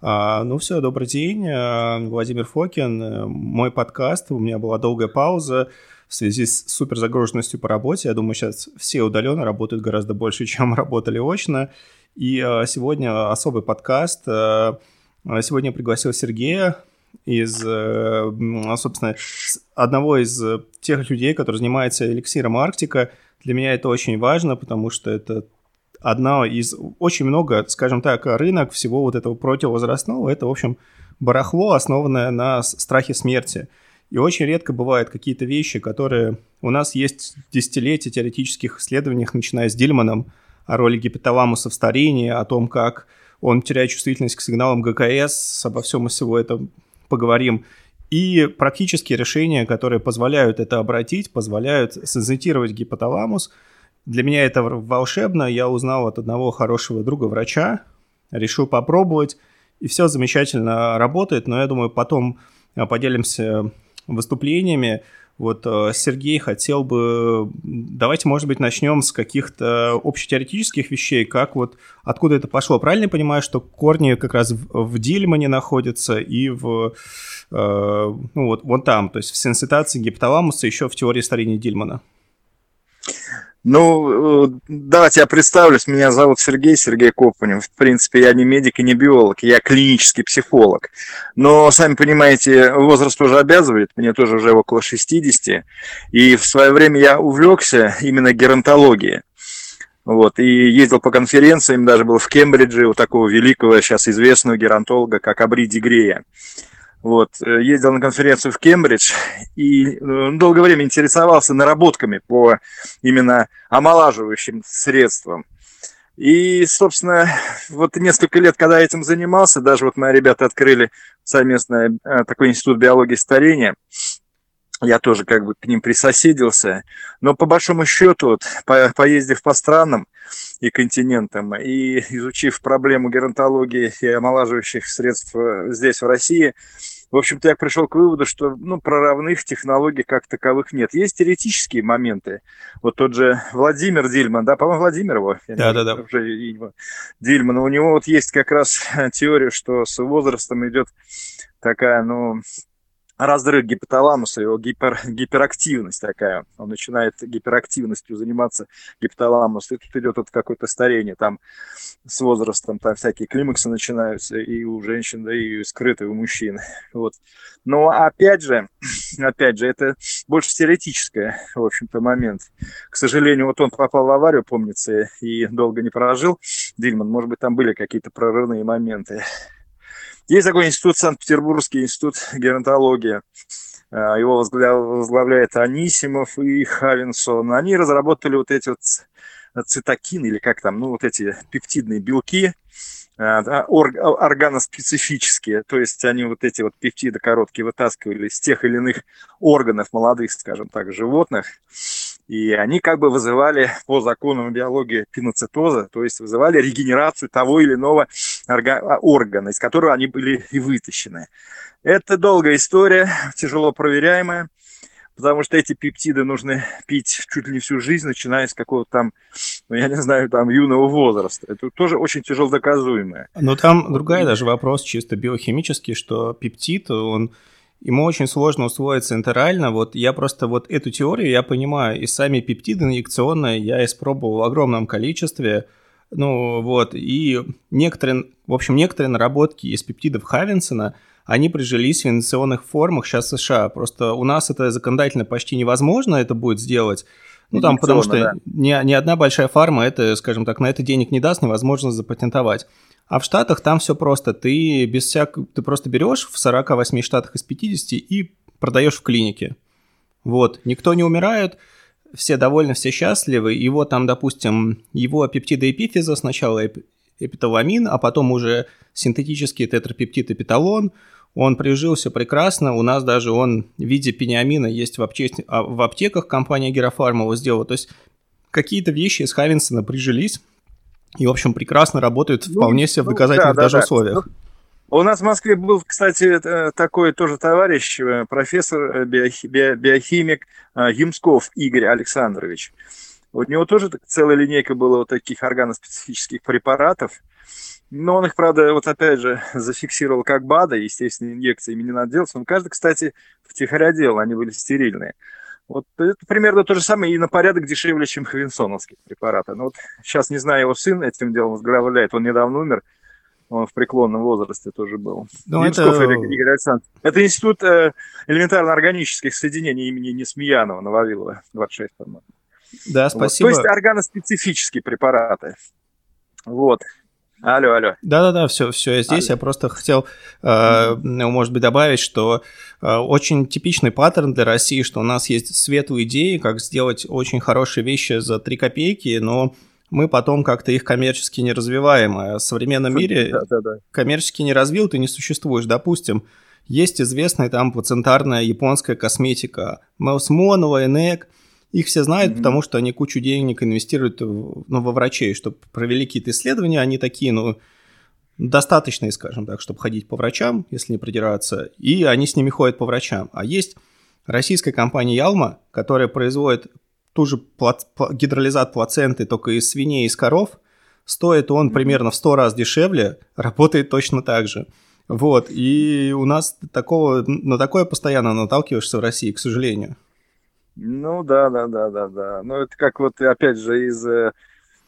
А, ну все, добрый день, а, Владимир Фокин, мой подкаст, у меня была долгая пауза в связи с суперзагруженностью по работе. Я думаю, сейчас все удаленно работают гораздо больше, чем работали очно. И а, сегодня особый подкаст. Сегодня я пригласил Сергея из, э, собственно, одного из тех людей, который занимается эликсиром Арктика. Для меня это очень важно, потому что это одна из... Очень много, скажем так, рынок всего вот этого противовозрастного, это, в общем, барахло, основанное на страхе смерти. И очень редко бывают какие-то вещи, которые... У нас есть десятилетия теоретических исследований, начиная с Дильманом, о роли гипоталамуса в старении, о том, как он теряет чувствительность к сигналам ГКС, обо всем и всего этом поговорим. И практические решения, которые позволяют это обратить, позволяют сенситировать гипоталамус – для меня это волшебно. Я узнал от одного хорошего друга врача, решил попробовать, и все замечательно работает. Но я думаю, потом э, поделимся выступлениями. Вот э, Сергей хотел бы... Давайте, может быть, начнем с каких-то общетеоретических вещей, как вот откуда это пошло. Правильно я понимаю, что корни как раз в, в Дильмане находятся и в... Э, ну вот, вон там, то есть в сенситации гипоталамуса еще в теории старения Дильмана. Ну, э, давайте я представлюсь. Меня зовут Сергей, Сергей Копанев. В принципе, я не медик и не биолог, я клинический психолог. Но, сами понимаете, возраст уже обязывает, мне тоже уже около 60. И в свое время я увлекся именно геронтологией. Вот, и ездил по конференциям, даже был в Кембридже у такого великого, сейчас известного геронтолога, как Абри Дегрея. Вот, э, ездил на конференцию в Кембридж и э, долгое время интересовался наработками по именно омолаживающим средствам. И, собственно, вот несколько лет, когда этим занимался, даже вот мои ребята открыли совместно э, такой институт биологии старения, я тоже как бы к ним присоседился. Но по большому счету, вот, по, поездив по странам и континентам и изучив проблему геронтологии и омолаживающих средств здесь, в России, в общем-то, я пришел к выводу, что ну, прорывных технологий как таковых нет. Есть теоретические моменты. Вот тот же Владимир Дильман, да, по-моему, Владимир его. Да, да, да. Дильман. У него вот есть как раз теория, что с возрастом идет такая, ну, разрыв гипоталамуса, его гипер, гиперактивность такая. Он начинает гиперактивностью заниматься гипоталамус, и тут идет вот какое-то старение, там с возрастом там всякие климаксы начинаются и у женщин, да и скрытые у мужчин. Вот. Но опять же, опять же, это больше теоретическое, в общем-то, момент. К сожалению, вот он попал в аварию, помнится, и долго не прожил. Дильман, может быть, там были какие-то прорывные моменты. Есть такой институт, Санкт-Петербургский институт геронтологии. А, его возглавляет Анисимов и Хавинсон. Они разработали вот эти вот цитокины, или как там, ну, вот эти пептидные белки, да, органоспецифические, то есть они вот эти вот пептиды короткие вытаскивали из тех или иных органов молодых, скажем так, животных, и они как бы вызывали по законам биологии пиноцитоза, то есть вызывали регенерацию того или иного органа, из которого они были и вытащены. Это долгая история, тяжело проверяемая, потому что эти пептиды нужно пить чуть ли не всю жизнь, начиная с какого-то там, ну, я не знаю, там, юного возраста. Это тоже очень тяжело доказуемое. Но там другая даже вопрос чисто биохимический, что пептид, он ему очень сложно усвоиться интерально. Вот я просто вот эту теорию я понимаю, и сами пептиды инъекционные я испробовал в огромном количестве. Ну вот, и некоторые, в общем, некоторые наработки из пептидов Хавинсона, они прижились в инъекционных формах сейчас в США. Просто у нас это законодательно почти невозможно это будет сделать. Ну, там, потому что да. ни, ни одна большая фарма это, скажем так, на это денег не даст, невозможно запатентовать. А в Штатах там все просто. Ты без всяк... ты просто берешь в 48 штатах из 50 и продаешь в клинике. Вот, никто не умирает, все довольны, все счастливы. Его там, допустим, его пептиды эпифиза сначала эп... эпиталамин, а потом уже синтетический тетрапептид эпиталон. Он прижился прекрасно. У нас даже он в виде пениамина есть в, апте... А, в аптеках. Компания Герофарма его сделала. То есть какие-то вещи из Хавинсона прижились и, в общем, прекрасно работают ну, вполне себе в ну, доказательных да, даже да, условиях. Да. У нас в Москве был, кстати, э, такой тоже товарищ, э, профессор, э, биохимик Юмсков Игорь Александрович. У него тоже целая линейка была вот таких органоспецифических препаратов. Но он их, правда, вот опять же зафиксировал как БАДа, естественно, инъекциями не надо делать. Он каждый, кстати, втихаря делал, они были стерильные. Вот это примерно то же самое и на порядок дешевле, чем хавинсоновские препараты. Но вот сейчас, не знаю, его сын этим делом возглавляет, он недавно умер, он в преклонном возрасте тоже был. Ну, это... Игорь Александрович. Это институт э, элементарно-органических соединений имени Несмеянова на Вавилова, 26, по-моему. Да, спасибо. Вот. То есть органоспецифические препараты. Вот. Алло, алло. Да-да-да, все, все, я здесь. Алло. Я просто хотел, э, может быть, добавить, что э, очень типичный паттерн для России, что у нас есть светлые идеи, как сделать очень хорошие вещи за 3 копейки, но мы потом как-то их коммерчески не развиваем. А в современном мире да, да, да. коммерчески не развил, ты не существуешь. Допустим, есть известная там плацентарная японская косметика, Мелсмонова, Энек – их все знают, mm-hmm. потому что они кучу денег инвестируют в, ну, во врачей, чтобы провели какие-то исследования. Они такие, ну, достаточные, скажем так, чтобы ходить по врачам, если не придираться, и они с ними ходят по врачам. А есть российская компания Ялма, которая производит ту же плац... гидролизат плаценты, только из свиней и из коров. Стоит он примерно в 100 раз дешевле, работает точно так же. Вот, и у нас такого, на такое постоянно наталкиваешься в России, к сожалению. Ну да, да, да, да, да. Ну это как вот опять же из э,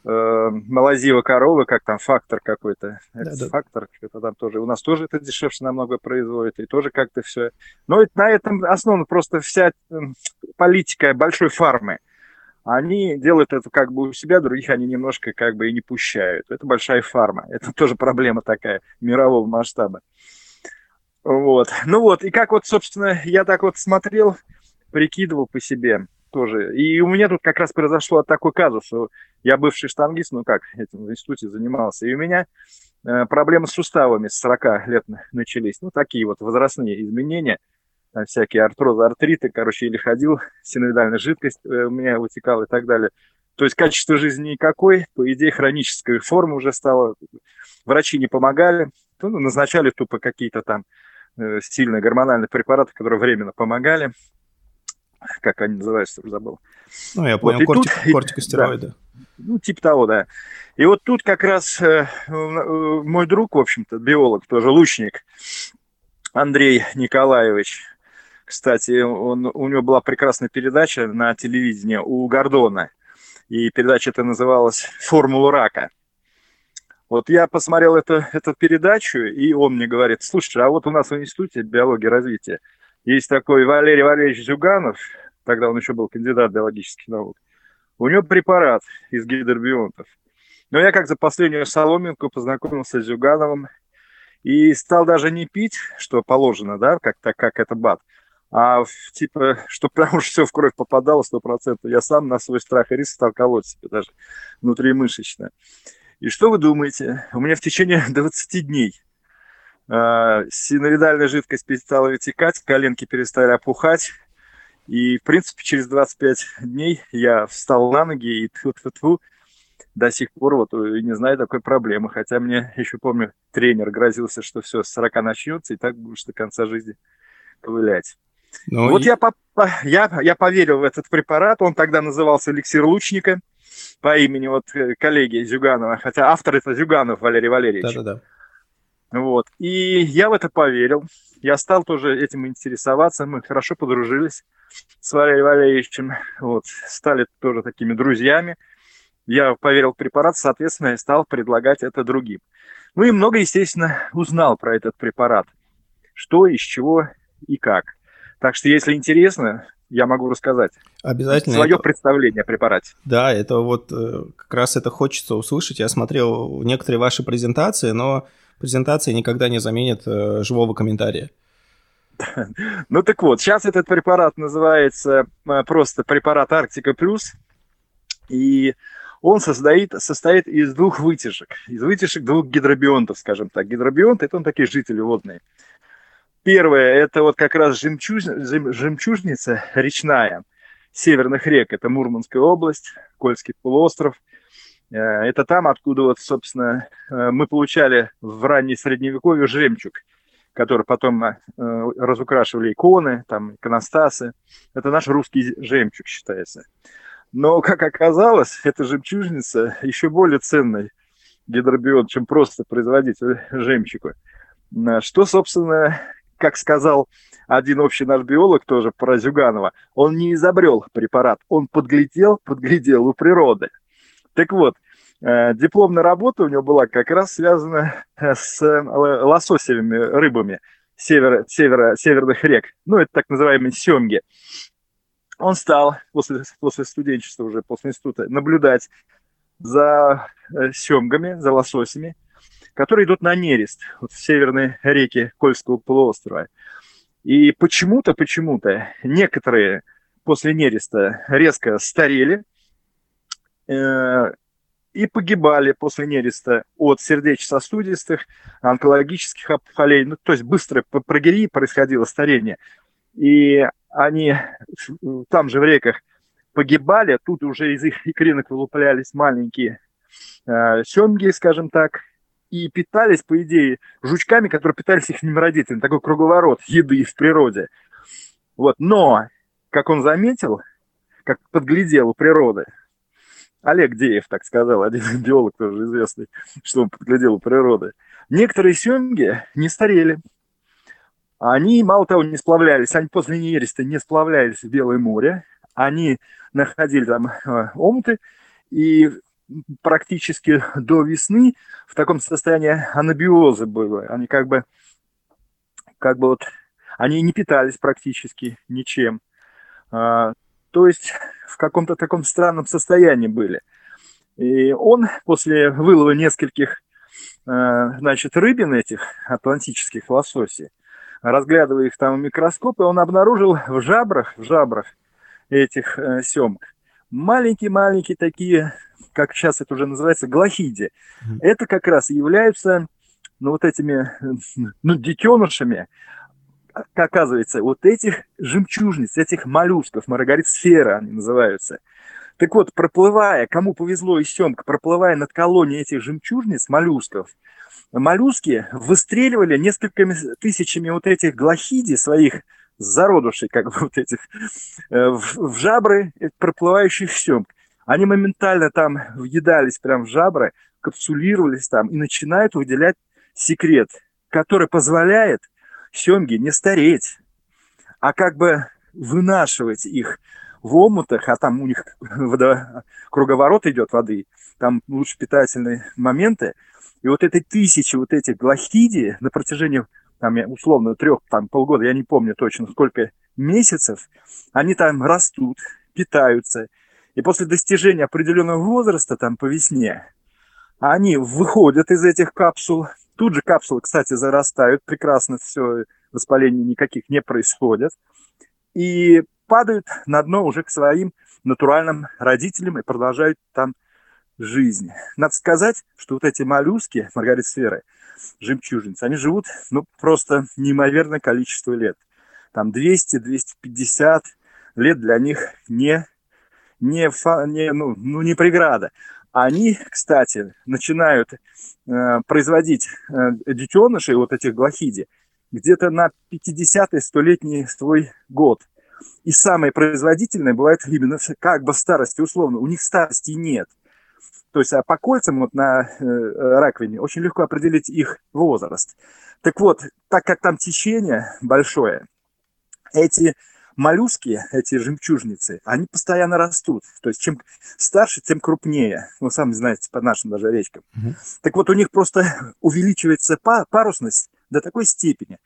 э малазива коровы, как там фактор какой-то, да, да. фактор, что-то там тоже. У нас тоже это дешевше намного производит, и тоже как-то все. Но это, на этом основана просто вся политика большой фармы. Они делают это как бы у себя, других они немножко как бы и не пущают. Это большая фарма. Это тоже проблема такая мирового масштаба. Вот. Ну вот, и как вот, собственно, я так вот смотрел, прикидывал по себе тоже. И у меня тут как раз произошло такой казус, что я бывший штангист, ну как, этим в институте занимался, и у меня э, проблемы с суставами с 40 лет начались. Ну, такие вот возрастные изменения, там всякие артрозы, артриты, короче, или ходил, синовидальная жидкость э, у меня вытекала и так далее. То есть качество жизни никакой, по идее, хроническая форма уже стала. Врачи не помогали, ну, назначали тупо какие-то там э, сильные гормональные препараты, которые временно помогали как они называются, уже забыл. Ну, я понял, вот, кортик, тут, кортикостероиды. Да, ну, типа того, да. И вот тут как раз э, э, мой друг, в общем-то, биолог, тоже лучник, Андрей Николаевич, кстати, он, у него была прекрасная передача на телевидении у Гордона, и передача эта называлась «Формула рака». Вот я посмотрел это, эту передачу, и он мне говорит, слушай, а вот у нас в Институте биологии развития есть такой Валерий Валерьевич Зюганов, тогда он еще был кандидат биологических наук. У него препарат из гидробионтов. Но я как за последнюю соломинку познакомился с Зюгановым и стал даже не пить, что положено, да, как, так, как это БАД, а типа, что прям уж все в кровь попадало сто процентов. Я сам на свой страх и риск стал колоть себе даже внутримышечно. И что вы думаете? У меня в течение 20 дней э, синовидальная жидкость перестала вытекать, коленки перестали опухать. И, в принципе, через 25 дней я встал на ноги и тьфу -тьфу -тьфу, до сих пор вот не знаю такой проблемы. Хотя мне еще помню, тренер грозился, что все, с 40 начнется, и так будешь до конца жизни ковылять. Ну, вот и... я, по, я, я поверил в этот препарат. Он тогда назывался эликсир лучника по имени вот э, коллеги Зюганова. Хотя автор это Зюганов Валерий Валерьевич. Да-да-да. Вот. И я в это поверил. Я стал тоже этим интересоваться. Мы хорошо подружились с Валерием Валерьевичем. Вот. Стали тоже такими друзьями. Я поверил в препарат, соответственно, и стал предлагать это другим. Ну и много, естественно, узнал про этот препарат. Что, из чего и как. Так что, если интересно, я могу рассказать. Обязательно. Свое это... представление о препарате. Да, это вот э, как раз это хочется услышать. Я смотрел некоторые ваши презентации, но презентация никогда не заменит э, живого комментария. Ну так вот, сейчас этот препарат называется э, просто препарат Арктика Плюс, и он состоит, состоит из двух вытяжек, из вытяжек двух гидробионтов, скажем так. Гидробионты – это он такие жители водные. Первое – это вот как раз жемчуж, жемчужница речная северных рек. Это Мурманская область, Кольский полуостров – Э, это там, откуда вот, собственно, э, мы получали в ранней средневековье жемчуг, который потом э, разукрашивали иконы, там, иконостасы. Это наш русский жемчуг считается. Но, как оказалось, эта жемчужница еще более ценной гидробион, чем просто производить жемчугу. Что, собственно, как сказал один общий наш биолог тоже про Зюганова, он не изобрел препарат, он подглядел, подглядел у природы. Так вот, э, дипломная работа у него была как раз связана с э, лососевыми рыбами севера, севера, северных рек, ну, это так называемые семги. Он стал после, после студенчества, уже после института, наблюдать за э, семгами, за лососями, которые идут на нерест вот, в северные реки Кольского полуострова. И почему-то, почему-то некоторые после нереста резко старели э, и погибали после нереста от сердечно-сосудистых, онкологических опухолей. Ну, то есть быстро по прогерии происходило старение. И они там же в реках погибали, тут уже из их икринок вылуплялись маленькие э, семги, скажем так, и питались, по идее, жучками, которые питались их родителями. Такой круговорот еды в природе. Вот. Но, как он заметил, как подглядел у природы, Олег Деев так сказал, один биолог тоже известный, что он подглядел у природы. Некоторые семги не старели. Они, мало того, не сплавлялись, они после нереста не сплавлялись в Белое море, они находили там э, омуты, и практически до весны в таком состоянии анабиоза было. Они как бы, как бы вот, они не питались практически ничем. А, то есть в каком-то таком странном состоянии были. И он после вылова нескольких, а, значит, рыбин этих атлантических лососей, разглядывая их там в микроскопе, он обнаружил в жабрах, в жабрах этих э, семг маленькие-маленькие такие как сейчас это уже называется, глохиди. Это как раз являются ну, вот этими ну, детенышами, оказывается, вот этих жемчужниц, этих моллюсков, маргарит-сфера они называются. Так вот, проплывая, кому повезло из семка, проплывая над колонией этих жемчужниц, моллюсков, моллюски выстреливали несколькими тысячами вот этих глохиди своих зародышей, как бы вот этих, э, в, в жабры проплывающих семг. Они моментально там въедались прям в жабры, капсулировались там и начинают выделять секрет, который позволяет семге не стареть, а как бы вынашивать их в омутах, а там у них водо... круговорот идет воды, там лучше питательные моменты. И вот этой тысячи вот этих глахидий на протяжении, там, условно, трех, там, полгода, я не помню точно, сколько месяцев, они там растут, питаются, и после достижения определенного возраста, там по весне, они выходят из этих капсул. Тут же капсулы, кстати, зарастают. Прекрасно все, воспалений никаких не происходит. И падают на дно уже к своим натуральным родителям и продолжают там жизнь. Надо сказать, что вот эти моллюски, маргарит-сферы, жемчужницы, они живут ну, просто неимоверное количество лет. Там 200-250 лет для них не не, фа, не, ну, ну, не преграда. Они, кстати, начинают э, производить э, детенышей, вот этих глохиди, где-то на 50-й столетний свой год. И самые производительные бывают именно как бы старости, условно. У них старости нет. То есть а по кольцам вот на э, раковине очень легко определить их возраст. Так вот, так как там течение большое, эти моллюски, эти жемчужницы, они постоянно растут. То есть чем старше, тем крупнее. Вы сами знаете, по нашим даже речкам. Угу. Так вот, у них просто увеличивается парусность до такой степени,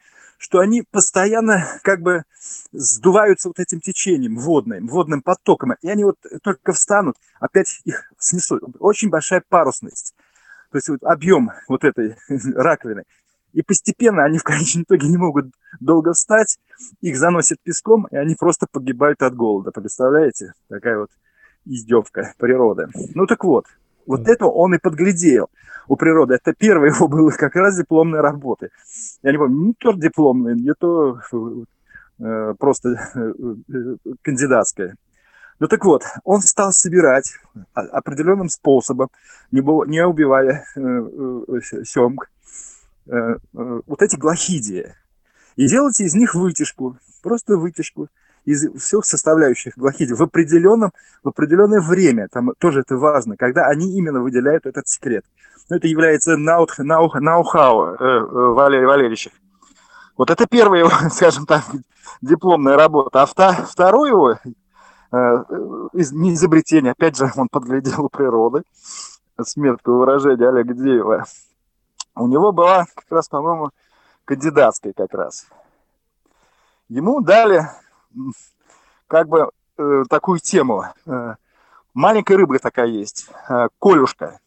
что они постоянно как бы сдуваются вот этим течением водным, водным потоком. И они вот только встанут, опять их снесут. Очень большая парусность. То есть вот объем вот этой раковины. И постепенно они в конечном итоге не могут долго встать, их заносят песком, и они просто погибают от голода. Представляете? Такая вот издевка природы. Ну так вот, вот это он и подглядел у природы. Это первая его была как раз дипломная работа. Я не помню, не то дипломная, не то э, просто э, э, кандидатская. Ну так вот, он стал собирать определенным способом, не, не убивая э, э, семг, Э, э, вот эти глохидии и делайте из них вытяжку, просто вытяжку из всех составляющих глохидий в определенном, в определенное время, там тоже это важно, когда они именно выделяют этот секрет. это является ноу-хау Валерия Валерьевича. Вот это первая его, скажем так, дипломная работа. А второе его не изобретение, опять же, он подглядел у природы, с меткой выражения Олега Деева. У него была как раз, по-моему, кандидатская как раз. Ему дали как бы э, такую тему. Э, маленькая рыба такая есть, э, колюшка.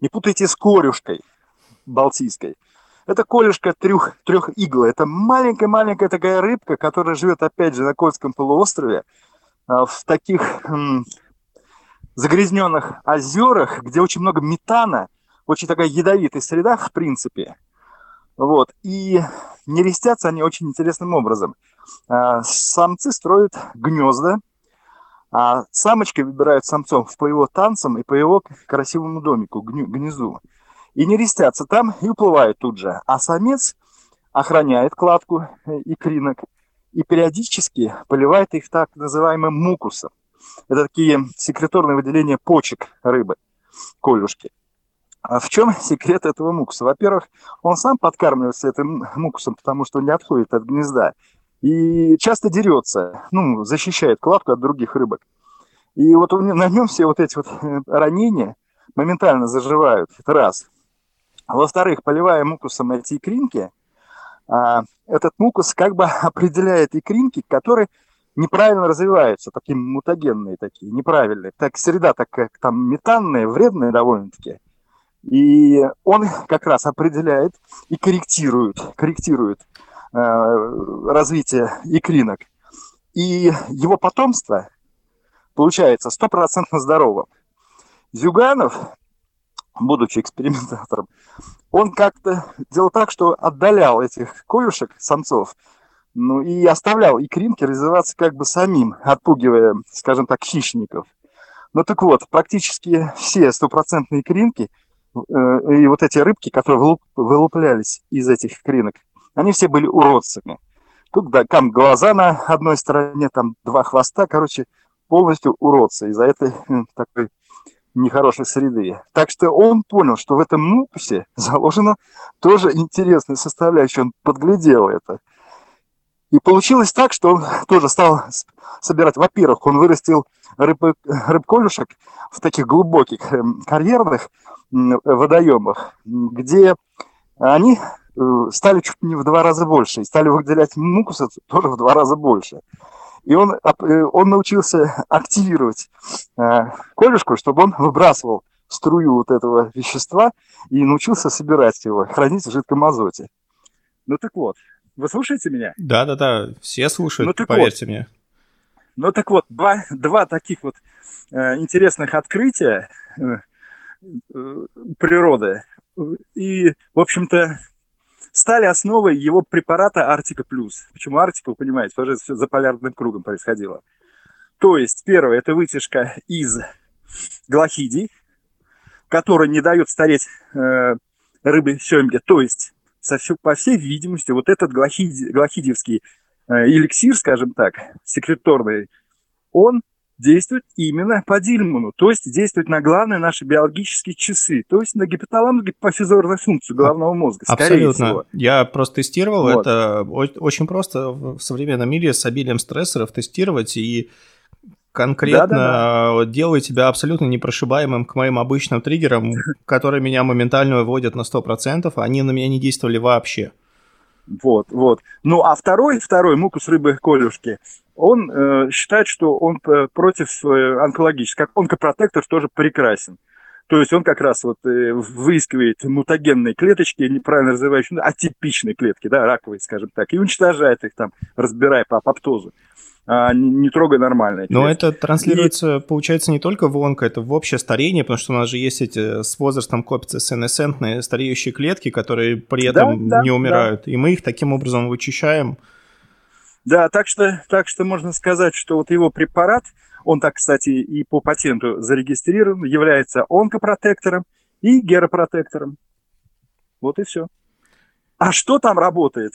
Не путайте с корюшкой балтийской. Это колюшка трех, трех игл. Это маленькая-маленькая такая рыбка, которая живет, опять же, на Кольском полуострове, э, в таких э, загрязненных озерах, где очень много метана, очень такая ядовитая среда, в принципе. Вот. И нерестятся они очень интересным образом. А, самцы строят гнезда, а самочки выбирают самцов по его танцам и по его красивому домику, гнезду. И не рестятся там и уплывают тут же. А самец охраняет кладку и кринок и периодически поливает их так называемым мукусом. Это такие секреторные выделения почек рыбы, колюшки. А в чем секрет этого мукуса? Во-первых, он сам подкармливается этим мукусом, потому что он не отходит от гнезда. И часто дерется, ну, защищает кладку от других рыбок. И вот на нем все вот эти вот э, ранения моментально заживают. Это раз. Во-вторых, поливая мукусом эти икринки, а, этот мукус как бы определяет икринки, которые неправильно развиваются, такие мутагенные такие, неправильные. Так среда такая там метанная, вредная довольно-таки. И он как раз определяет и корректирует, корректирует э, развитие икринок. И его потомство получается стопроцентно здоровым. Зюганов, будучи экспериментатором, он как-то делал так, что отдалял этих колюшек, самцов, ну и оставлял икринки развиваться как бы самим, отпугивая, скажем так, хищников. Ну так вот, практически все стопроцентные икринки и вот эти рыбки, которые вылуплялись из этих икринок, они все были уродцами. Тут да, там глаза на одной стороне, там два хвоста, короче, полностью уродцы из-за этой э, такой нехорошей среды. Так что он понял, что в этом мукусе заложена тоже интересная составляющая. Он подглядел это. И получилось так, что он тоже стал собирать. Во-первых, он вырастил рыб, рыбколюшек в таких глубоких эм, карьерных водоемах, где они э, стали чуть не в два раза больше, и стали выделять мукуса тоже в два раза больше. И он, э, он научился активировать э, колюшку, чтобы он выбрасывал струю вот этого вещества и научился собирать его, хранить в жидком азоте. Ну так вот, вы слушаете меня? Да, да, да, все слушают, ну, поверьте вот. мне. Ну так вот, два, два таких вот э, интересных открытия э, э, природы. И, в общем-то, стали основой его препарата Артика Плюс. Почему Артика, вы понимаете, тоже все за полярным кругом происходило. То есть, первое, это вытяжка из глохидий, который не дает стареть э, рыбы семге. То есть, со все, по всей видимости, вот этот глохиди, глохидиевский э, эликсир, скажем так, секреторный, он действует именно по Дильману, то есть действует на главные наши биологические часы, то есть на гипоталамус гипофизорную функцию головного мозга. Абсолютно. Всего. Я просто тестировал вот. это. Очень просто в современном мире с обилием стрессоров тестировать и конкретно да, да, да. делаю тебя абсолютно непрошибаемым к моим обычным триггерам, которые меня моментально выводят на 100%, а они на меня не действовали вообще. Вот, вот. Ну, а второй, второй, мукус рыбы колюшки, он э, считает, что он против э, онкологических, как онкопротектор тоже прекрасен. То есть он как раз вот э, выискивает мутагенные клеточки, неправильно развивающие, ну, атипичные клетки, да, раковые, скажем так, и уничтожает их там, разбирая по апоптозу а не, не трогай нормально. Но это транслируется, и... получается, не только в онко, это в общее старение, потому что у нас же есть эти с возрастом копятся сенесцентные стареющие клетки, которые при этом да, да, не умирают. Да. И мы их таким образом вычищаем. Да, так что, так что можно сказать, что вот его препарат, он так, кстати, и по патенту зарегистрирован, является онкопротектором и геропротектором. Вот и все. А что там работает?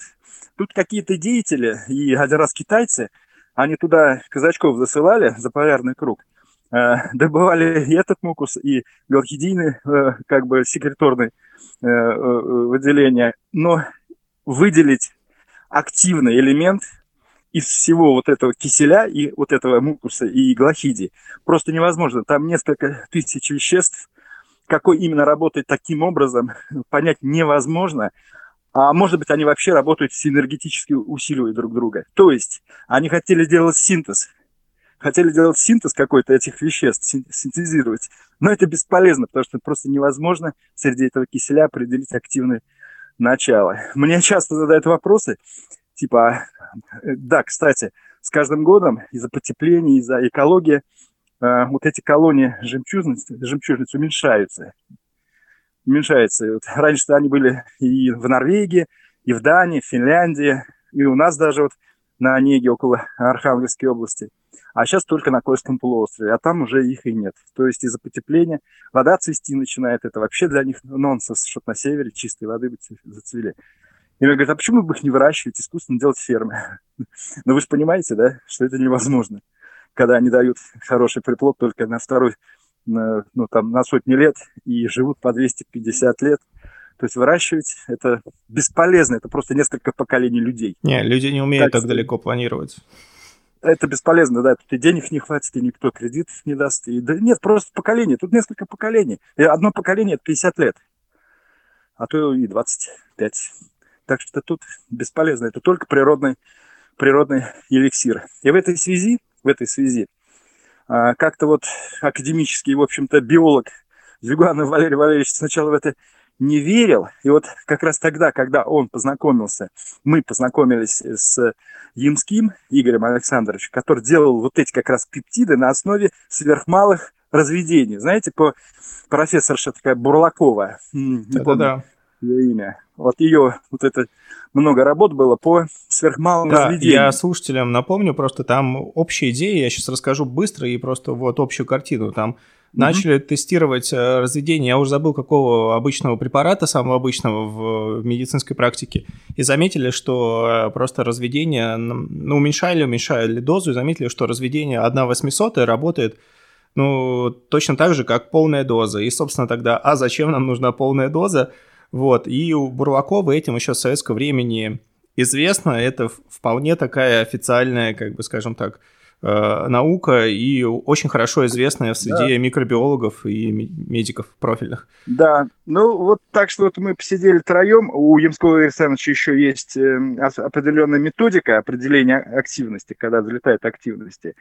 Тут какие-то деятели и один раз китайцы – они туда казачков засылали за полярный круг. добывали и этот мукус, и галхидийный, как бы секреторный выделение, но выделить активный элемент из всего вот этого киселя и вот этого мукуса и глохиди просто невозможно. Там несколько тысяч веществ, какой именно работает таким образом, понять невозможно. А может быть, они вообще работают синергетически, усиливая друг друга. То есть они хотели делать синтез, хотели делать синтез какой-то этих веществ, синтезировать. Но это бесполезно, потому что просто невозможно среди этого киселя определить активное начало. Мне часто задают вопросы, типа, э, да, кстати, с каждым годом из-за потепления, из-за экологии э, вот эти колонии жемчужниц, жемчужниц уменьшаются уменьшается. Вот раньше они были и в Норвегии, и в Дании, в Финляндии, и у нас даже вот на Онеге около Архангельской области. А сейчас только на Кольском полуострове, а там уже их и нет. То есть из-за потепления вода цвести начинает. Это вообще для них нонсенс, чтобы на севере чистой воды бы зацвели. И мне говорят, а почему бы их не выращивать, искусственно делать фермы? Но вы же понимаете, да, что это невозможно, когда они дают хороший приплод только на второй ну, там, на сотни лет и живут по 250 лет. То есть выращивать это бесполезно, это просто несколько поколений людей. Не, люди не умеют так, так далеко планировать. Это бесполезно, да, тут и денег не хватит, и никто кредит не даст. И, да нет, просто поколение, тут несколько поколений. И одно поколение – это 50 лет, а то и 25. Так что тут бесполезно, это только природный, природный эликсир. И в этой связи, в этой связи а, как-то вот академический, в общем-то, биолог Зюганов Валерий Валерьевич сначала в это не верил. И вот как раз тогда, когда он познакомился, мы познакомились с Ямским Игорем Александровичем, который делал вот эти как раз пептиды на основе сверхмалых разведений. Знаете, по профессорша такая Бурлакова. Да-да-да. Ее имя. Вот ее вот это много работ было по сверхмалым да, разведениям. Я слушателям напомню, просто там общая идея, я сейчас расскажу быстро и просто вот общую картину. Там mm-hmm. начали тестировать э, разведение, я уже забыл, какого обычного препарата, самого обычного в медицинской практике, и заметили, что э, просто разведение, ну, уменьшали, уменьшали дозу, и заметили, что разведение 1 800 работает ну, точно так же, как полная доза. И, собственно, тогда, а зачем нам нужна полная доза? Вот, и у Бурлакова этим еще с советского времени известно, это вполне такая официальная, как бы, скажем так, наука и очень хорошо известная в среде да. микробиологов и медиков профильных. Да, ну вот так что вот мы посидели троем, у Ямского Александровича еще есть э, определенная методика определения активности, когда взлетает активности.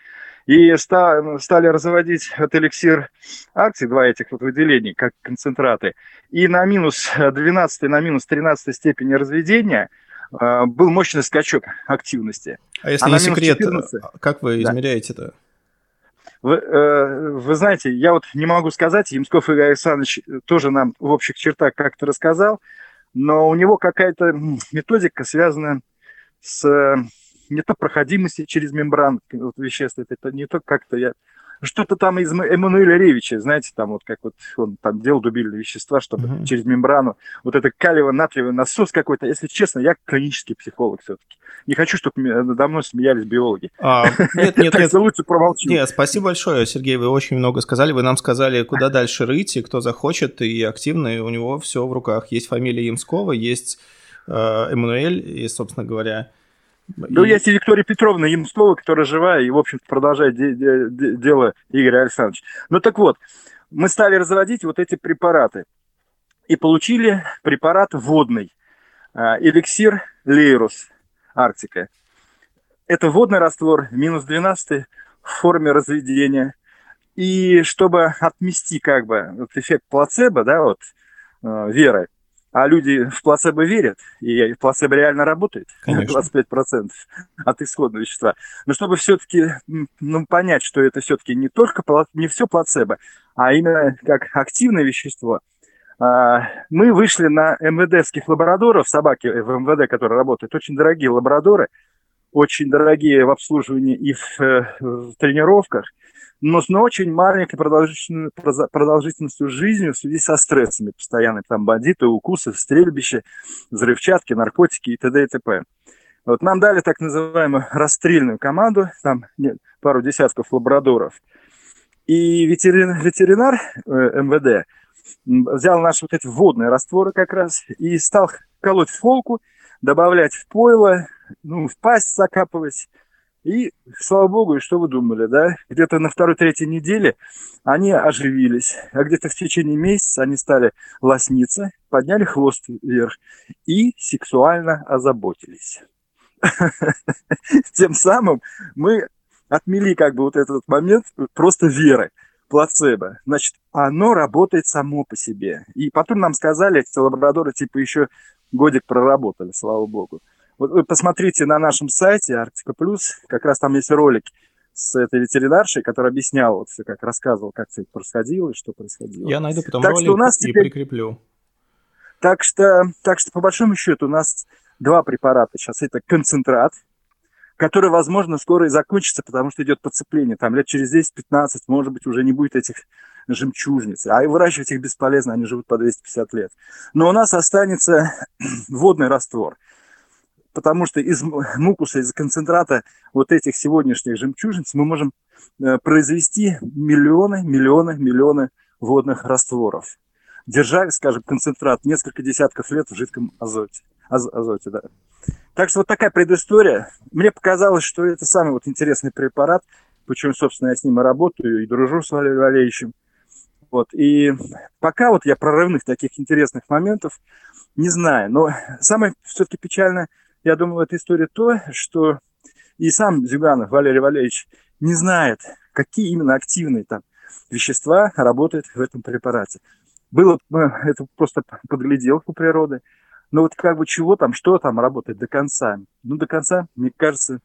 И стали разводить от эликсир акций, два этих вот выделений, как концентраты. И на минус 12, на минус 13 степени разведения э, был мощный скачок активности. А если а не секрет, 14... как вы измеряете это? Вы, э, вы знаете, я вот не могу сказать, Ямсков Игорь Александрович тоже нам в общих чертах как-то рассказал, но у него какая-то методика связана с не то проходимости через мембран вот, веществ, это не то как-то я... Что-то там из Эммануэля Ревича, знаете, там вот как вот он там делал дубильные вещества, чтобы uh-huh. через мембрану, вот это калиево-натриевый насос какой-то. Если честно, я клинический психолог все-таки. Не хочу, чтобы надо мной смеялись биологи. А, нет, нет, нет. лучше промолчу. Нет, спасибо большое, Сергей, вы очень много сказали. Вы нам сказали, куда дальше рыть, и кто захочет, и активно, и у него все в руках. Есть фамилия Ямского, есть э, Эммануэль, и, собственно говоря, ну, и... есть и Виктория Петровна Ямскова, которая живая и, в общем-то, продолжает де- де- де- дело Игоря Александровича. Ну, так вот, мы стали разводить вот эти препараты и получили препарат водный, а, эликсир Лейрус Арктика. Это водный раствор, минус 12 в форме разведения. И чтобы отмести как бы вот эффект плацебо, да, вот, э, веры, а люди в плацебо верят, и плацебо реально работает, Конечно. 25% от исходного вещества. Но чтобы все-таки ну, понять, что это все-таки не только не все плацебо, а именно как активное вещество, а, мы вышли на МВДских лабрадоров, собаки в МВД, которые работают, очень дорогие лабрадоры, очень дорогие в обслуживании и в, э, в тренировках – но с очень маленькой продолжительностью, продолжительностью жизни в связи со стрессами постоянно. Там бандиты, укусы, стрельбище, взрывчатки, наркотики и т.д. и т.п. Вот нам дали так называемую расстрельную команду, там нет, пару десятков лабрадоров. И ветеринар, ветеринар э, МВД взял наши вот эти водные растворы как раз и стал колоть в холку, добавлять в пойло, ну, в пасть закапывать. И, слава богу, и что вы думали, да? Где-то на второй-третьей неделе они оживились, а где-то в течение месяца они стали лосниться, подняли хвост вверх и сексуально озаботились. Тем самым мы отмели как бы вот этот момент просто веры, плацебо. Значит, оно работает само по себе. И потом нам сказали, эти лабрадоры типа еще годик проработали, слава богу. Вот вы посмотрите на нашем сайте Арктика Плюс, как раз там есть ролик с этой ветеринаршей, который объяснял вот все, как рассказывал, как все это происходило и что происходило. Я найду потом так ролик что у нас и теперь... прикреплю. Так что, так что, по большому счету, у нас два препарата сейчас. Это концентрат, который, возможно, скоро и закончится, потому что идет подцепление. Там лет через 10-15, может быть, уже не будет этих жемчужниц. А и выращивать их бесполезно, они живут по 250 лет. Но у нас останется водный раствор. Потому что из мукуса, из концентрата вот этих сегодняшних жемчужниц мы можем э, произвести миллионы, миллионы, миллионы водных растворов. Держа, скажем, концентрат несколько десятков лет в жидком азоте. Аз азоте да. Так что вот такая предыстория. Мне показалось, что это самый вот интересный препарат, почему, собственно, я с ним и работаю, и дружу с Валерием Валерьевичем. Вот. И пока вот я прорывных таких интересных моментов не знаю. Но самое все-таки печальное, я думаю, в этой истории то, что и сам Зюганов Валерий Валерьевич не знает, какие именно активные там вещества работают в этом препарате. Было э, это просто подгляделку природы. Но вот как бы чего там, что там работает до конца? Ну, до конца, мне кажется,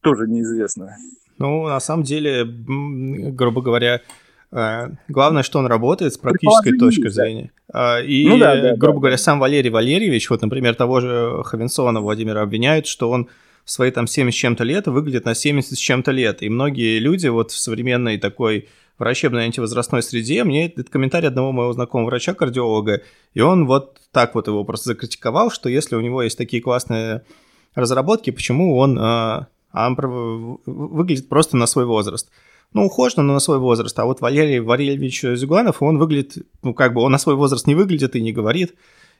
тоже неизвестно. Ну, на самом деле, грубо говоря, главное, что он работает с практической точки зрения. А, и, ну, да, да, грубо да. говоря, сам Валерий Валерьевич, вот, например, того же Ховенсона Владимира обвиняют, что он в свои там 70 с чем-то лет выглядит на 70 с чем-то лет. И многие люди вот в современной такой врачебной антивозрастной среде, мне этот комментарий одного моего знакомого врача-кардиолога, и он вот так вот его просто закритиковал, что если у него есть такие классные разработки, почему он, а он выглядит просто на свой возраст. Ну, ухоженно, но на свой возраст. А вот Валерий Валерьевич Зюганов, он выглядит, ну, как бы он на свой возраст не выглядит и не говорит.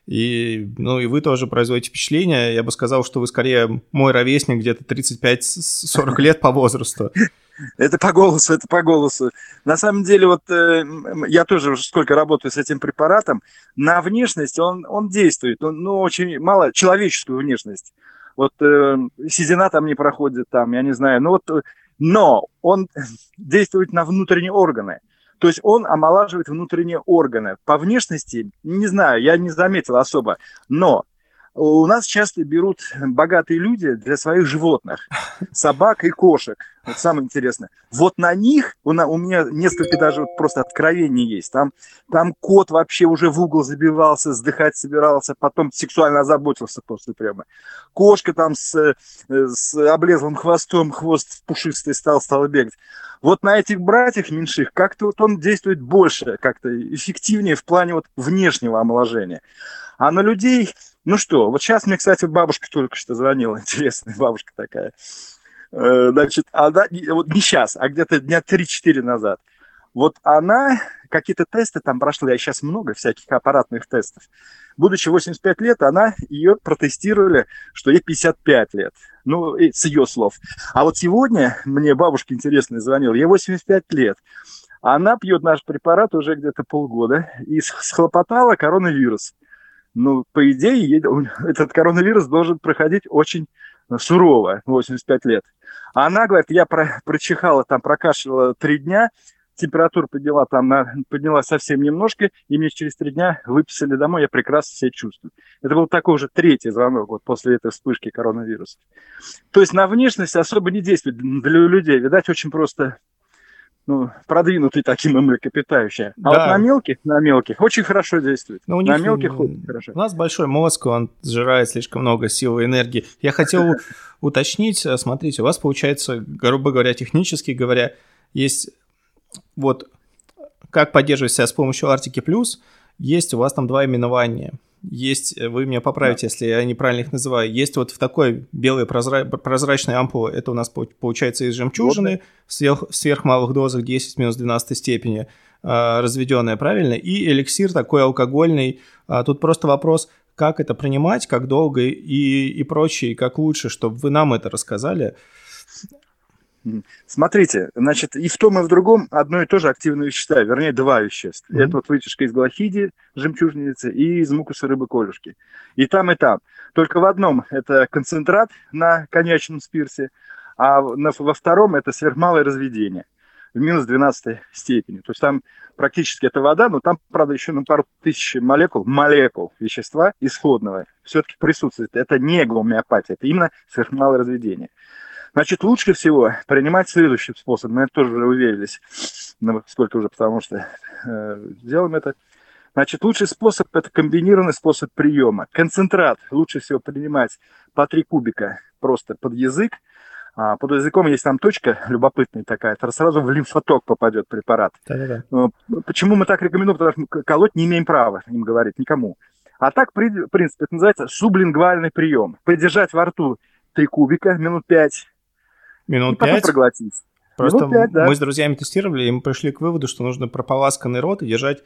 И, ну, и вы тоже производите впечатление. Я бы сказал, что вы скорее мой ровесник где-то 35-40 лет по возрасту. Это по голосу, это по голосу. На самом деле, вот э, я тоже уже сколько работаю с этим препаратом, на внешность он, он действует, он, ну, очень мало, человеческую внешность. Вот э, седина там не проходит, там, я не знаю, ну вот, но он действует на внутренние органы. То есть он омолаживает внутренние органы. По внешности, не знаю, я не заметил особо, но у нас часто берут богатые люди для своих животных, собак и кошек. Это самое интересное. Вот на них у, на, у меня несколько даже вот просто откровений есть. Там, там кот вообще уже в угол забивался, сдыхать собирался, потом сексуально озаботился после прямо. Кошка там с, с облезлым хвостом, хвост пушистый стал, стал бегать. Вот на этих братьях меньших как-то вот он действует больше, как-то эффективнее в плане вот внешнего омоложения. А на людей ну что, вот сейчас мне, кстати, бабушка только что звонила, интересная бабушка такая. Э, значит, она, вот не сейчас, а где-то дня 3-4 назад. Вот она какие-то тесты там прошла, я сейчас много всяких аппаратных тестов. Будучи 85 лет, она ее протестировали, что ей 55 лет. Ну, с ее слов. А вот сегодня мне бабушка интересная звонила, ей 85 лет. Она пьет наш препарат уже где-то полгода и схлопотала коронавирус ну, по идее, этот коронавирус должен проходить очень сурово, 85 лет. А она говорит, я про, прочихала, там, прокашляла три дня, температура подняла там, на, подняла совсем немножко, и мне через три дня выписали домой, я прекрасно себя чувствую. Это был такой уже третий звонок вот после этой вспышки коронавируса. То есть на внешность особо не действует для людей. Видать, очень просто ну, продвинутый таким млекопитающие. А да. вот на мелких, на мелких очень хорошо действует. Но у них, на мелких очень хорошо. У нас большой мозг, он сжирает слишком много сил и энергии. Я хотел уточнить, э, смотрите, у вас получается, грубо говоря, технически говоря, есть вот как поддерживать себя с помощью Артики Плюс, есть у вас там два именования. Есть, вы меня поправите, да. если я неправильно их называю, есть вот в такой белой прозра... прозрачной ампуле, это у нас получается из жемчужины, в сверх, в сверхмалых дозах 10 минус 12 степени, а, разведенная, правильно? И эликсир такой алкогольный. А, тут просто вопрос, как это принимать, как долго и, и прочее, как лучше, чтобы вы нам это рассказали. Смотрите, значит, и в том, и в другом одно и то же активное вещество, вернее, два вещества. Mm-hmm. Это вот вытяжка из глахиди, жемчужницы, и из мукуса рыбы колюшки. И там, и там. Только в одном это концентрат на коньячном спирте, а во втором это сверхмалое разведение в минус 12 степени. То есть там практически это вода, но там, правда, еще на пару тысяч молекул, молекул вещества исходного все-таки присутствует. Это не гомеопатия, это именно сверхмалое разведение. Значит, лучше всего принимать следующий способ. Мы это тоже уже уверились, ну, сколько уже, потому что э, делаем это. Значит, лучший способ – это комбинированный способ приема. Концентрат лучше всего принимать по 3 кубика просто под язык. А под языком есть там точка любопытная такая, это сразу в лимфоток попадет препарат. Да-да-да. Ну, почему мы так рекомендуем? Потому что колоть не имеем права им говорить никому. А так, в принципе, это называется сублингвальный прием. Подержать во рту 3 кубика минут 5, Минут пять? проглотить. Просто минут 5, да. мы с друзьями тестировали, и мы пришли к выводу, что нужно прополасканный рот и держать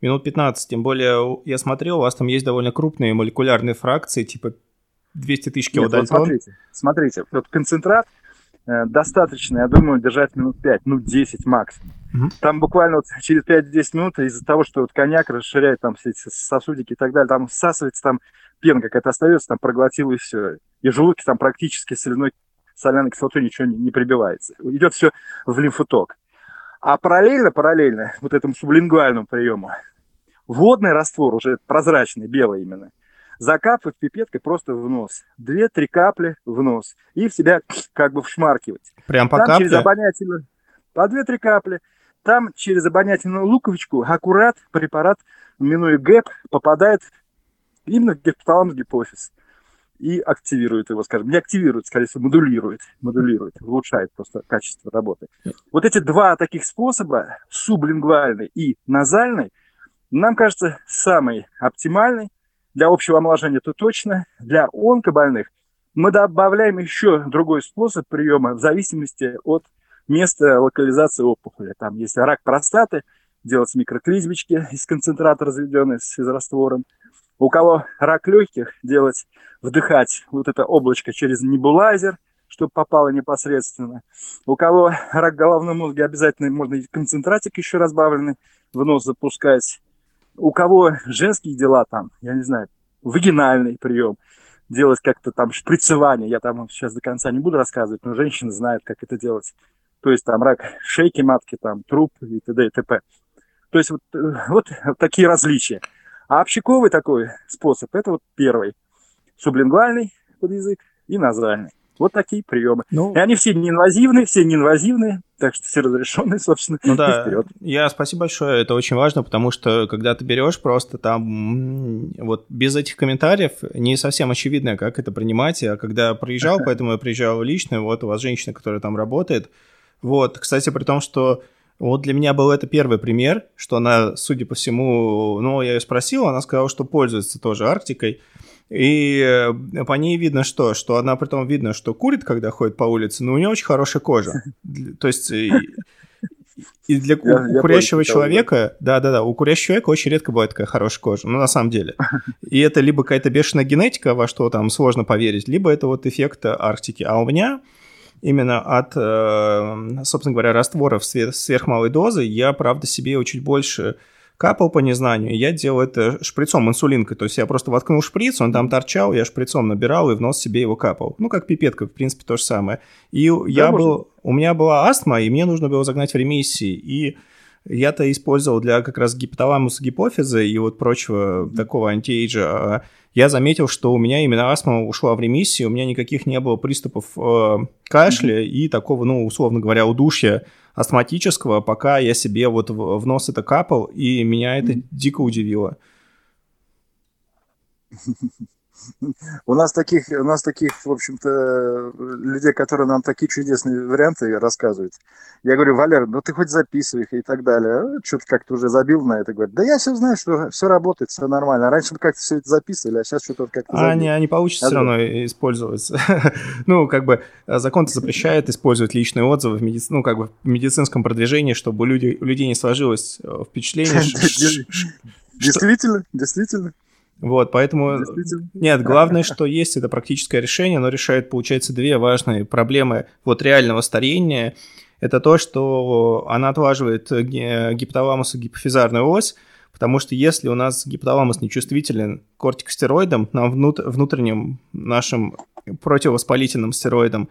минут 15. Тем более, я смотрел, у вас там есть довольно крупные молекулярные фракции, типа 200 тысяч килодальтон. Вот смотрите, смотрите, вот концентрат э, достаточно, я думаю, держать минут 5, ну 10 максимум. Угу. Там буквально вот через 5-10 минут из-за того, что вот коньяк расширяет там все эти сосудики и так далее, там всасывается, там пена какая-то остается, там проглотил и все. И желудки там практически соляной соляной кислотой ничего не, не прибивается. Идет все в лимфоток. А параллельно, параллельно вот этому сублингвальному приему, водный раствор, уже прозрачный, белый именно, закапывать пипеткой просто в нос. Две-три капли в нос. И в себя как бы вшмаркивать. Прям по Там капле? через обонятельную... По две-три капли. Там через обонятельную луковичку аккурат препарат, минуя ГЭП, попадает именно в гипоталамус гипофиз и активирует его, скажем, не активирует, скорее всего, модулирует, модулирует, улучшает просто качество работы. Вот эти два таких способа, сублингвальный и назальный, нам кажется самый оптимальный. Для общего омоложения то точно. Для онкобольных мы добавляем еще другой способ приема в зависимости от места локализации опухоли. Там, если рак простаты, делать микроклизмички из концентрата разведенной с физраствором – у кого рак легких, делать, вдыхать вот это облачко через небулайзер, чтобы попало непосредственно. У кого рак головного мозга, обязательно можно концентратик еще разбавленный в нос запускать. У кого женские дела там, я не знаю, вагинальный прием, делать как-то там шприцевание, я там сейчас до конца не буду рассказывать, но женщины знают, как это делать. То есть там рак шейки матки, там труп и т.д. и т.п. То есть вот, э, вот такие различия. А общаковый такой способ, это вот первый. Сублингвальный под язык и назальный. Вот такие приемы. Ну, и они все неинвазивные, все неинвазивные, так что все разрешенные, собственно, ну да, вперед. Я спасибо большое, это очень важно, потому что когда ты берешь просто там вот без этих комментариев не совсем очевидно, как это принимать. А когда приезжал, поэтому я приезжал лично, вот у вас женщина, которая там работает. Вот, кстати, при том, что вот для меня был это первый пример, что она, судя по всему, ну, я ее спросил, она сказала, что пользуется тоже Арктикой. И э, по ней видно что? Что она при том видно, что курит, когда ходит по улице, но у нее очень хорошая кожа. То есть и, и для я, у, я курящего человека, да-да-да, у курящего человека очень редко бывает такая хорошая кожа, ну, на самом деле. И это либо какая-то бешеная генетика, во что там сложно поверить, либо это вот эффект Арктики. А у меня именно от, э, собственно говоря, растворов сверхмалой дозы я, правда, себе чуть больше капал по незнанию, я делал это шприцом, инсулинкой, то есть я просто воткнул шприц, он там торчал, я шприцом набирал и в нос себе его капал. Ну, как пипетка, в принципе, то же самое. И да, я можно. был, у меня была астма, и мне нужно было загнать в ремиссии, и я-то использовал для как раз гипоталамуса гипофиза и вот прочего такого антиэйджа. А я заметил, что у меня именно астма ушла в ремиссию, у меня никаких не было приступов э, кашля mm-hmm. и такого, ну, условно говоря, удушья астматического, пока я себе вот в, в нос это капал, и меня это mm-hmm. дико удивило. У нас таких, у нас таких, в общем-то, людей, которые нам такие чудесные варианты рассказывают. Я говорю, Валер, ну ты хоть записывай их и так далее. А что-то как-то уже забил на это. Говорит, да я все знаю, что все работает, все нормально. Раньше мы как-то все это записывали, а сейчас что-то как-то забил. Они, они получится а все равно использоваться. ну, как бы э, закон-то запрещает использовать личные отзывы в, медици... ну, как бы в медицинском продвижении, чтобы у людей, у людей не сложилось э, впечатление, Действительно, действительно. Вот, поэтому... Нет, главное, что есть это практическое решение, оно решает, получается, две важные проблемы вот реального старения. Это то, что она отлаживает гипоталамус и гипофизарную ось, потому что если у нас гипоталамус нечувствителен к кортикостероидам, нам внут внутренним нашим противовоспалительным стероидам,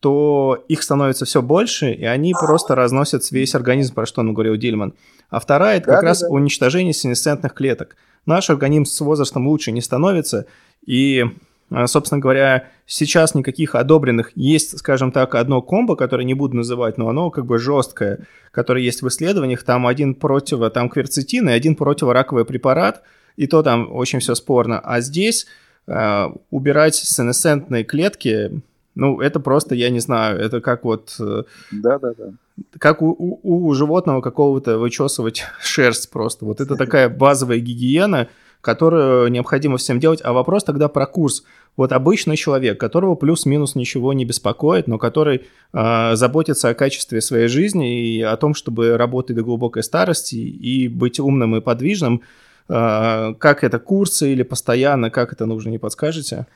то их становится все больше, и они просто разносят весь организм, про что он говорил Дильман. А вторая – это как да, раз да. уничтожение синесцентных клеток. Наш организм с возрастом лучше не становится, и, а, собственно говоря, сейчас никаких одобренных есть, скажем так, одно комбо, которое не буду называть, но оно как бы жесткое, которое есть в исследованиях. Там один противо, там кверцетин и один противораковый препарат, и то там очень все спорно. А здесь э, убирать сенесцентные клетки ну, это просто, я не знаю, это как вот... Да-да-да. Э, как у, у, у животного какого-то вычесывать шерсть просто. Вот это такая базовая гигиена, которую необходимо всем делать. А вопрос тогда про курс. Вот обычный человек, которого плюс-минус ничего не беспокоит, но который э, заботится о качестве своей жизни и о том, чтобы работать до глубокой старости и быть умным и подвижным, э, как это курсы или постоянно, как это нужно, не подскажете?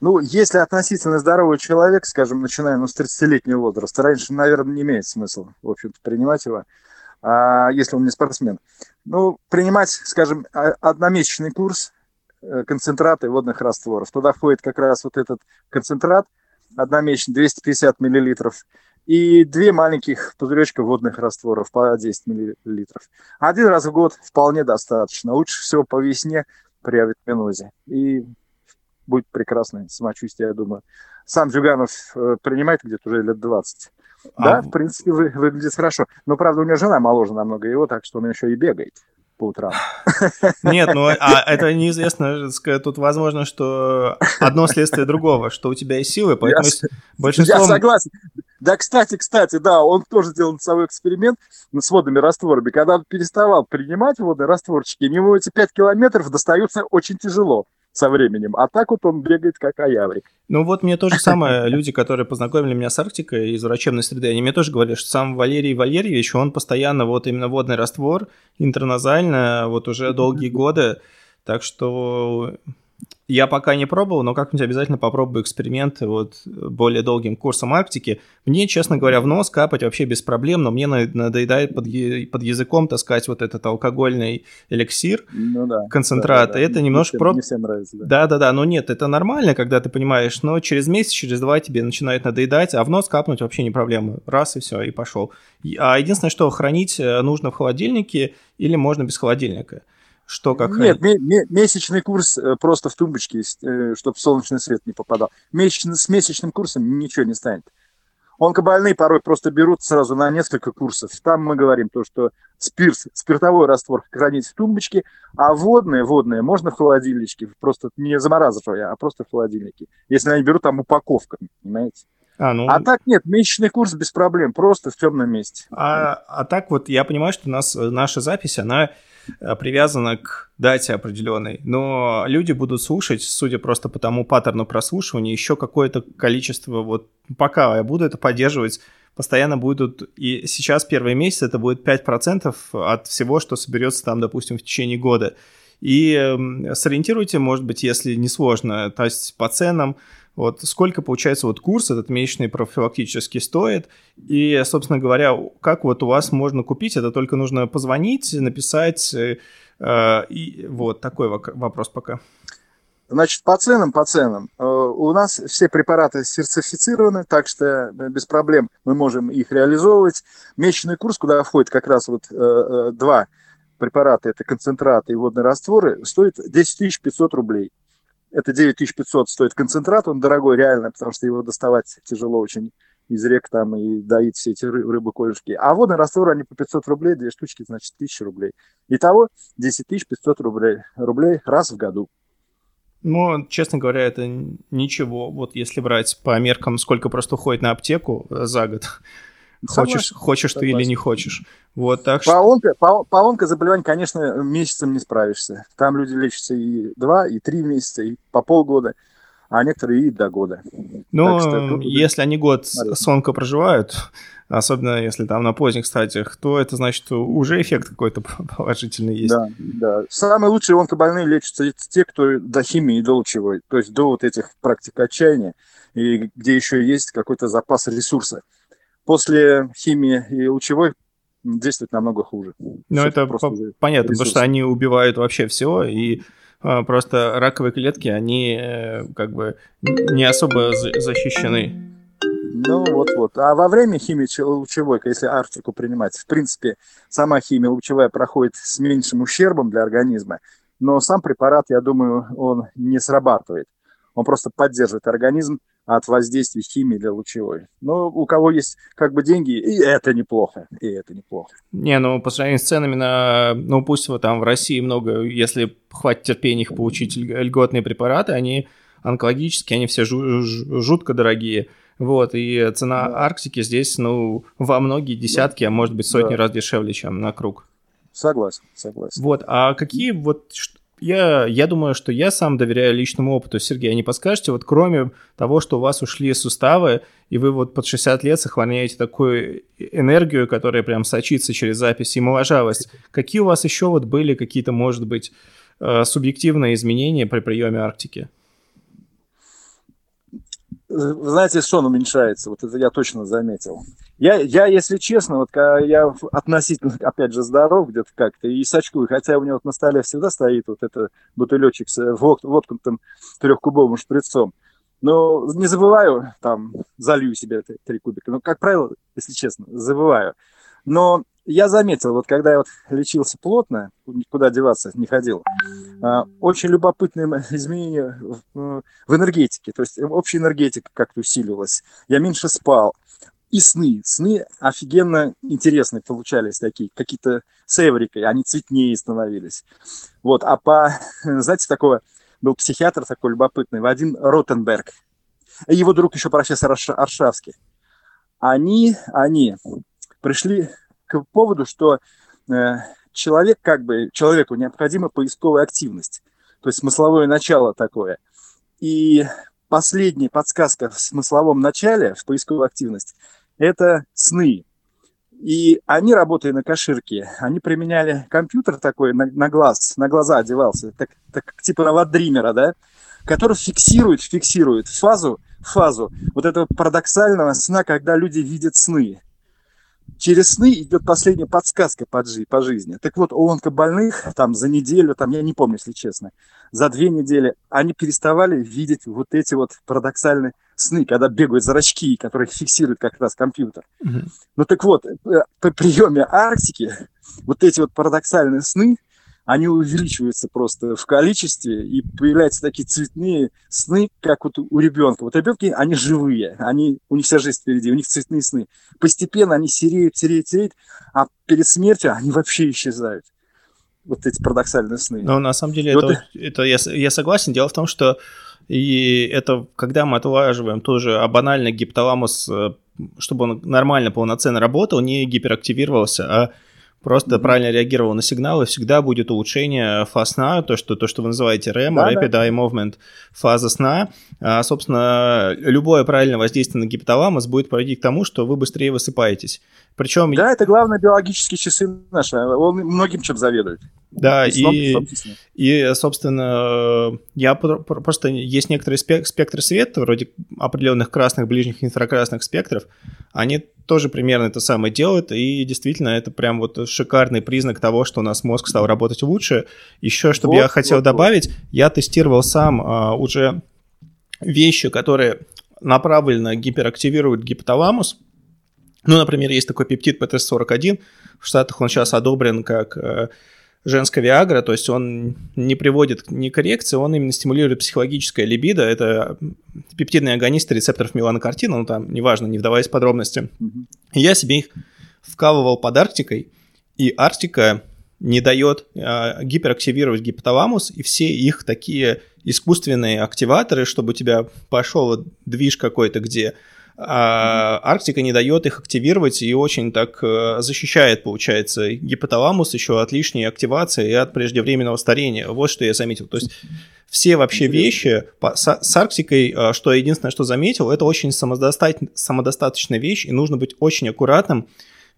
Ну, если относительно здоровый человек, скажем, начиная ну, с 30-летнего возраста, раньше, наверное, не имеет смысла, в общем-то, принимать его, а, если он не спортсмен. Ну, принимать, скажем, одномесячный курс э, концентрата водных растворов. Туда входит как раз вот этот концентрат, одномесячный, 250 миллилитров, и две маленьких пузыречка водных растворов по 10 миллилитров. Один раз в год вполне достаточно. Лучше всего по весне при авитаминозе. И будет прекрасное самочувствие, я думаю. Сам Джуганов э, принимает где-то уже лет 20. А... Да, в принципе, вы, выглядит хорошо. Но, правда, у него жена моложе намного его, так что он еще и бегает по утрам. Нет, ну а это неизвестно. Тут возможно, что одно следствие другого, что у тебя есть силы, поэтому я, большинство... Я согласен. Да, кстати, кстати, да, он тоже делал свой эксперимент с водными растворами. Когда он переставал принимать водные растворчики, ему эти 5 километров достаются очень тяжело со временем. А так вот он бегает как аяврик. Ну вот мне тоже самое, люди, которые познакомили меня с Арктикой из врачебной среды, они мне тоже говорили, что сам Валерий Валерьевич, он постоянно вот именно водный раствор, интерназально, вот уже долгие годы, так что я пока не пробовал, но как-нибудь обязательно попробую эксперимент вот более долгим курсом Арктики. Мне, честно говоря, в нос капать вообще без проблем, но мне надоедает под, под языком таскать вот этот алкогольный эликсир, ну, да, концентрат. Да, да, это немножко... Не, не всем нравится, да. Да-да-да, но нет, это нормально, когда ты понимаешь, но через месяц, через два тебе начинает надоедать, а в нос капнуть вообще не проблема. Раз и все, и пошел. А единственное, что хранить э, нужно в холодильнике или можно без холодильника. Что как Нет, месячный курс э, просто в тумбочке, э, чтобы солнечный свет не попадал. Месячный, с месячным курсом ничего не станет. Онкобольные порой просто берут сразу на несколько курсов. Там мы говорим то, что спирт, спиртовой раствор хранить в тумбочке, а водные, водные можно в холодильничке, просто не замораживая, а просто в холодильнике. Если они берут там упаковками, понимаете? А, ну... а так нет, месячный курс без проблем, просто в темном месте. А, а так вот я понимаю, что у нас э, наша запись, она привязана к дате определенной. Но люди будут слушать, судя просто по тому паттерну прослушивания, еще какое-то количество, вот пока я буду это поддерживать, постоянно будут, и сейчас первый месяц это будет 5% от всего, что соберется там, допустим, в течение года. И эм, сориентируйте, может быть, если не сложно, то есть по ценам, вот сколько, получается, вот курс этот месячный профилактически стоит, и, собственно говоря, как вот у вас можно купить, это только нужно позвонить, написать, э, и вот такой вопрос пока. Значит, по ценам, по ценам. Э, у нас все препараты сертифицированы, так что э, без проблем мы можем их реализовывать. Месячный курс, куда входит как раз вот э, два препарата, это концентраты и водные растворы, стоит 10 500 рублей. Это 9500 стоит концентрат, он дорогой реально, потому что его доставать тяжело очень из рек там и доить все эти рыбы колюшки. А водный раствор, они по 500 рублей, две штучки, значит, 1000 рублей. Итого 10 500 рублей, рублей раз в году. Ну, честно говоря, это ничего. Вот если брать по меркам, сколько просто уходит на аптеку за год, Согласен. хочешь, хочешь Согласен. ты или не хочешь. Вот так по, что... онко, по, по онкозаболеванию, конечно, месяцем не справишься. Там люди лечатся и два, и три месяца, и по полгода, а некоторые и до года. Ну, что, если они год с онко проживают, особенно если там на поздних стадиях, то это значит, уже эффект какой-то положительный есть. Да, да. Самые лучшие онкобольные лечатся те, кто до химии и до лучевой, то есть до вот этих практик отчаяния, и где еще есть какой-то запас ресурса. После химии и лучевой действует намного хуже. Ну, это по- понятно, ресурсы. потому что они убивают вообще все, и а, просто раковые клетки, они э, как бы не особо защищены. Ну, вот-вот. А во время химии лучевой, если Арктику принимать, в принципе, сама химия лучевая проходит с меньшим ущербом для организма, но сам препарат, я думаю, он не срабатывает. Он просто поддерживает организм от воздействия химии для лучевой. Но у кого есть как бы деньги, и это неплохо, и это неплохо. Не, ну по сравнению с ценами на, ну пусть вот там в России много, если хватит терпения их получить льготные препараты, они онкологические, они все жутко дорогие. Вот, и цена да. Арктики здесь, ну, во многие десятки, а может быть сотни да. раз дешевле, чем на круг. Согласен, согласен. Вот, а какие вот... Я, я думаю, что я сам доверяю личному опыту. Сергей, а не подскажете, вот кроме того, что у вас ушли суставы, и вы вот под 60 лет сохраняете такую энергию, которая прям сочится через запись и моложавость, какие у вас еще вот были какие-то, может быть, э, субъективные изменения при приеме Арктики? Знаете, сон уменьшается, вот это я точно заметил. Я, я если честно, вот когда я относительно, опять же, здоров где-то как-то и сачкую, хотя у меня вот на столе всегда стоит вот этот бутылечек с вод, воткнутым трехкубовым шприцом, но не забываю, там, залью себе три кубика, но, как правило, если честно, забываю. Но я заметил, вот когда я вот лечился плотно, никуда деваться не ходил, а, очень любопытные изменения в энергетике, то есть общая энергетика как-то усиливалась. Я меньше спал. И сны. Сны офигенно интересные получались такие, какие-то севрикой, они цветнее становились. Вот, а по, знаете, такого, был психиатр такой любопытный, Вадим Ротенберг, и его друг еще профессор Аршавский. Они, они пришли к поводу, что э, человек как бы, человеку необходима поисковая активность, то есть смысловое начало такое. И последняя подсказка в смысловом начале, в поисковую активность, это сны. И они, работая на каширке, они применяли компьютер такой на, на глаз, на глаза одевался, так, так типа новодримера, да, который фиксирует, фиксирует фазу, фазу вот этого парадоксального сна, когда люди видят сны через сны идет последняя подсказка по, жи- по жизни. Так вот, у онкобольных там за неделю, там я не помню, если честно, за две недели они переставали видеть вот эти вот парадоксальные сны, когда бегают зрачки, которые фиксирует как раз компьютер. Mm-hmm. Ну так вот, э, по приеме Арктики вот эти вот парадоксальные сны – они увеличиваются просто в количестве, и появляются такие цветные сны, как вот у ребенка. Вот ребенки, они живые, они, у них вся жизнь впереди, у них цветные сны. Постепенно они сереют, сереют, сереют, а перед смертью они вообще исчезают. Вот эти парадоксальные сны. Но на самом деле, это, это я, я согласен. Дело в том, что и это, когда мы отлаживаем тоже а банально гипоталамус, э, чтобы он нормально, полноценно работал, не гиперактивировался, а просто mm-hmm. правильно реагировал на сигналы, всегда будет улучшение фаз сна, то, что, то, что вы называете REM, да, Rapid да. Eye Movement, фаза сна. А, собственно, любое правильное воздействие на гипоталамус будет приводить к тому, что вы быстрее высыпаетесь. Причем... Да, это главное биологические часы наши, он многим чем заведует. Да, и, и, собственно, я просто есть некоторые спектры света, вроде определенных красных, ближних инфракрасных спектров, они тоже примерно это самое делают, и действительно это прям вот шикарный признак того, что у нас мозг стал работать лучше. Еще, чтобы вот, я хотел вот, добавить, вот. я тестировал сам а, уже вещи, которые направленно гиперактивируют гипоталамус. Ну, например, есть такой пептид ПТС-41, в Штатах он сейчас одобрен как э, женская виагра, то есть он не приводит ни коррекции, он именно стимулирует психологическое либидо, это пептидные агонисты рецепторов меланокартина, ну там, неважно, не вдаваясь в подробности. Mm-hmm. я себе их вкалывал под Арктикой, и Арктика не дает э, гиперактивировать гипоталамус, и все их такие искусственные активаторы, чтобы у тебя пошел движ какой-то, где а Арктика не дает их активировать и очень так э, защищает, получается, гипоталамус еще от лишней активации и от преждевременного старения. Вот что я заметил. То есть все вообще вещи с Арктикой, э, что единственное, что заметил, это очень самодостаточная вещь, и нужно быть очень аккуратным,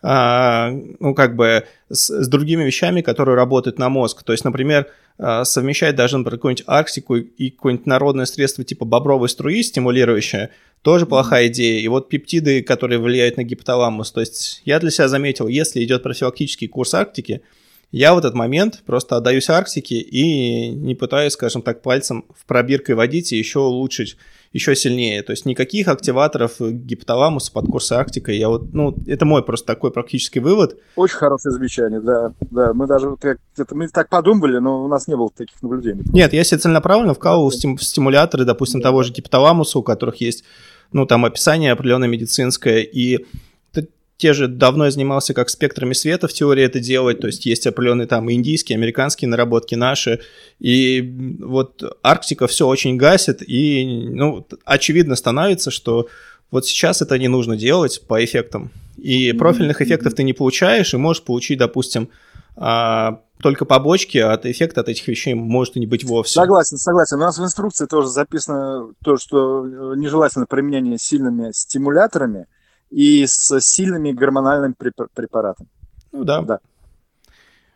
ну, как бы с, с другими вещами, которые работают на мозг. То есть, например, а, совмещать даже, например, какую-нибудь Арктику и какое-нибудь народное средство типа бобровой струи, стимулирующее, тоже плохая идея. И вот пептиды, которые влияют на гипоталамус. То есть я для себя заметил, если идет профилактический курс Арктики, я в этот момент просто отдаюсь Арктике и не пытаюсь, скажем так, пальцем в пробиркой водить и еще улучшить еще сильнее. То есть никаких активаторов гипоталамуса под курсы Арктика. Я вот, ну, это мой просто такой практический вывод. Очень хорошее замечание, да. Да, мы даже вот это, мы так подумали, но у нас не было таких наблюдений. Нет, я себе целенаправленно вкалывал стим, стимуляторы, допустим, да. того же гипоталамуса, у которых есть, ну, там описание определенное медицинское, и те же давно я занимался как спектрами света в теории это делать, то есть есть определенные там индийские, американские наработки наши, и вот Арктика все очень гасит, и, ну, очевидно становится, что вот сейчас это не нужно делать по эффектам, и профильных эффектов ты не получаешь, и можешь получить, допустим, а, только побочки, а от эффекта от этих вещей может и не быть вовсе. Согласен, согласен. У нас в инструкции тоже записано то, что нежелательно применение сильными стимуляторами – и с сильными гормональными препаратами. Ну да. Да.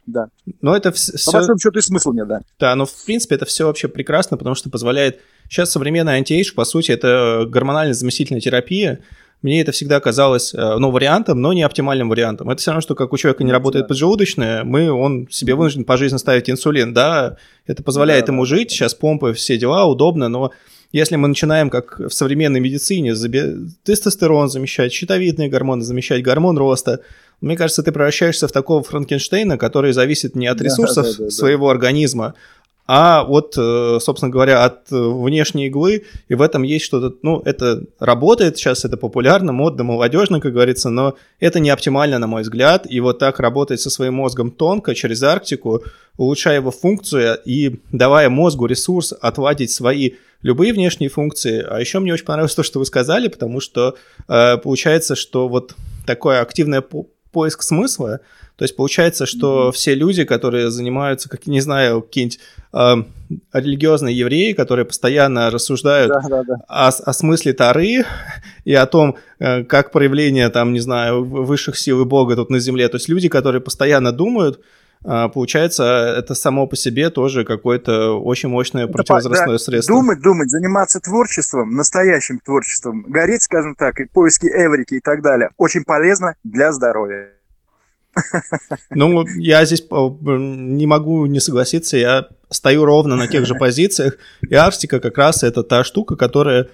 Да. Но это все... По большому счету и смысла нет, да. Да, но в принципе это все вообще прекрасно, потому что позволяет... Сейчас современная антиэйдж, по сути, это гормональная заместительная терапия. Мне это всегда казалось, э, ну, вариантом, но не оптимальным вариантом. Это все равно, что как у человека не работает да. поджелудочная, мы, он себе вынужден по жизни ставить инсулин, да, это позволяет да, ему жить, сейчас помпы, все дела, удобно, но если мы начинаем, как в современной медицине, тестостерон замещать, щитовидные гормоны замещать, гормон роста, мне кажется, ты превращаешься в такого Франкенштейна, который зависит не от ресурсов да, да, да, своего организма, а от, э, собственно говоря, от э, внешней иглы, и в этом есть что-то, ну, это работает, сейчас это популярно, модно, молодежно, как говорится, но это не оптимально, на мой взгляд, и вот так работать со своим мозгом тонко, через Арктику, улучшая его функцию и давая мозгу ресурс отводить свои любые внешние функции. А еще мне очень понравилось то, что вы сказали, потому что э, получается, что вот такое активное поиск смысла, то есть получается, что mm-hmm. все люди, которые занимаются, как не знаю, какие-нибудь э, религиозные евреи, которые постоянно рассуждают да, да, да. О, о смысле Тары и о том, э, как проявление, там, не знаю, высших сил и Бога тут на земле, то есть люди, которые постоянно думают, получается, это само по себе тоже какое-то очень мощное противовозрастное да, средство. Думать, думать, заниматься творчеством, настоящим творчеством, гореть, скажем так, и поиски эврики и так далее, очень полезно для здоровья. Ну, я здесь не могу не согласиться, я стою ровно на тех же позициях, и Арктика как раз это та штука, которая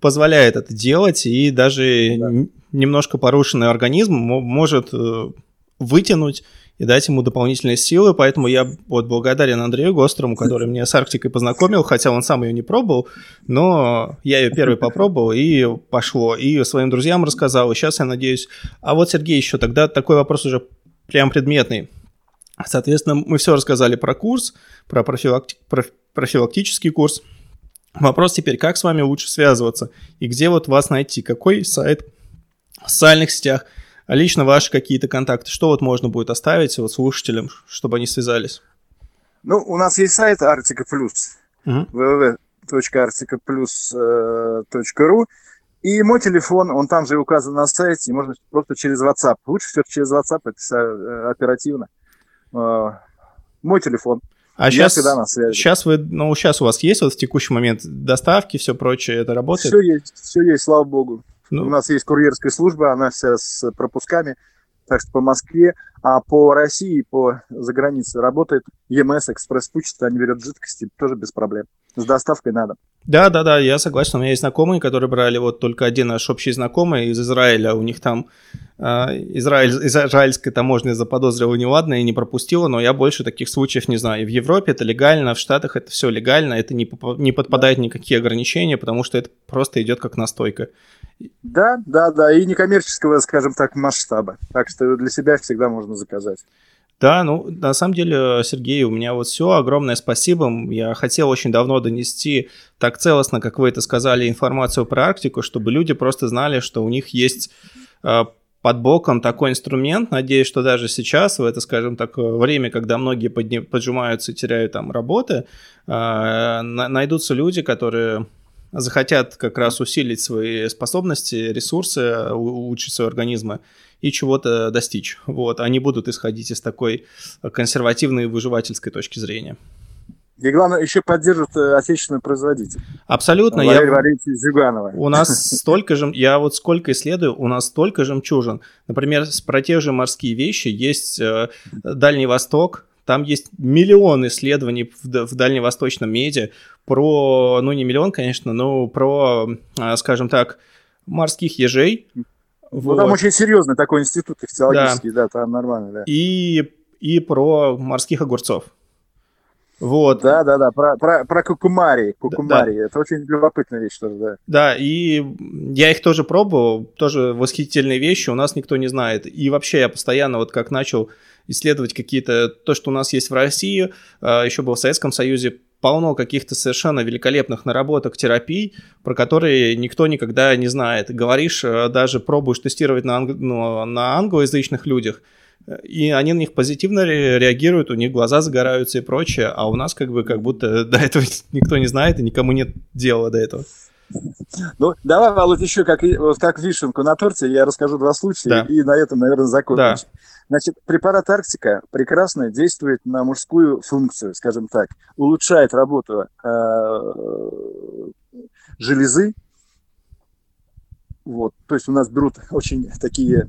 позволяет это делать, и даже да. немножко порушенный организм может э, вытянуть и дать ему дополнительные силы, поэтому я вот благодарен Андрею Гострому, который меня с Арктикой познакомил, хотя он сам ее не пробовал, но я ее первый попробовал, и пошло, и своим друзьям рассказал, и сейчас я надеюсь... А вот, Сергей, еще тогда такой вопрос уже прям предметный. Соответственно, мы все рассказали про курс, про, профилакти... про профилактический курс. Вопрос теперь, как с вами лучше связываться, и где вот вас найти, какой сайт? В социальных сетях – а лично ваши какие-то контакты, что вот можно будет оставить вот слушателям, чтобы они связались? Ну, у нас есть сайт Arctica Plus, uh-huh. и мой телефон, он там же указан на сайте, можно просто через WhatsApp. Лучше все через WhatsApp, это э, оперативно. А, мой телефон. А Я сейчас, всегда на связи. сейчас вы, ну, сейчас у вас есть вот в текущий момент доставки, все прочее, это работает? Все есть, все есть, слава богу. Ну. У нас есть курьерская служба, она вся с пропусками, так что по Москве, а по России, по загранице работает ЕМС, экспресс-почта, они берут жидкости, тоже без проблем. С доставкой надо. Да, да, да, я согласен. У меня есть знакомые, которые брали вот только один наш общий знакомый из Израиля. У них там э, Израиль, израильская таможня заподозрила неладно и не пропустила, но я больше таких случаев не знаю. И в Европе это легально, в Штатах это все легально, это не, не подпадает никакие ограничения, потому что это просто идет как настойка. Да, да, да, и некоммерческого, скажем так, масштаба. Так что для себя всегда можно заказать. Да, ну, на самом деле, Сергей, у меня вот все. Огромное спасибо. Я хотел очень давно донести так целостно, как вы это сказали, информацию про Арктику, чтобы люди просто знали, что у них есть э, под боком такой инструмент. Надеюсь, что даже сейчас, в это, скажем так, время, когда многие подни- поджимаются и теряют там работы, э, найдутся люди, которые захотят как раз усилить свои способности, ресурсы, улучшить свои организмы и чего-то достичь. Вот, они будут исходить из такой консервативной выживательской точки зрения. И главное, еще поддержат э, отечественный производитель. Абсолютно. Валерий я... Валерьевич Зюганова. У нас столько же, я вот сколько исследую, у нас столько жемчужин. Например, про те же морские вещи есть э, Дальний Восток, там есть миллион исследований в, дальневосточном меди про, ну не миллион, конечно, но про, э, скажем так, морских ежей, ну, вот. там очень серьезный такой институт физиологический, да, да там нормально, да. И, и про морских огурцов. Вот. Да, да, да, про, про, про кукумари. Кукумари. Да. Это очень любопытная вещь тоже, да. Да, и я их тоже пробовал, тоже восхитительные вещи, у нас никто не знает. И вообще я постоянно вот как начал исследовать какие-то, то, что у нас есть в России, а, еще был в Советском Союзе, полно каких-то совершенно великолепных наработок терапий, про которые никто никогда не знает. Говоришь, э, даже пробуешь тестировать на, анг... ну, на англоязычных людях, и они на них позитивно реагируют, у них глаза загораются и прочее, а у нас как бы как будто до этого никто не знает и никому нет дела до этого. Ну, давай, Володь, еще как, вот как вишенку на торте, я расскажу два случая, да. и на этом, наверное, закончим. Да. Значит, препарат Арктика прекрасно действует на мужскую функцию, скажем так, улучшает работу э, железы. Вот, то есть у нас берут очень такие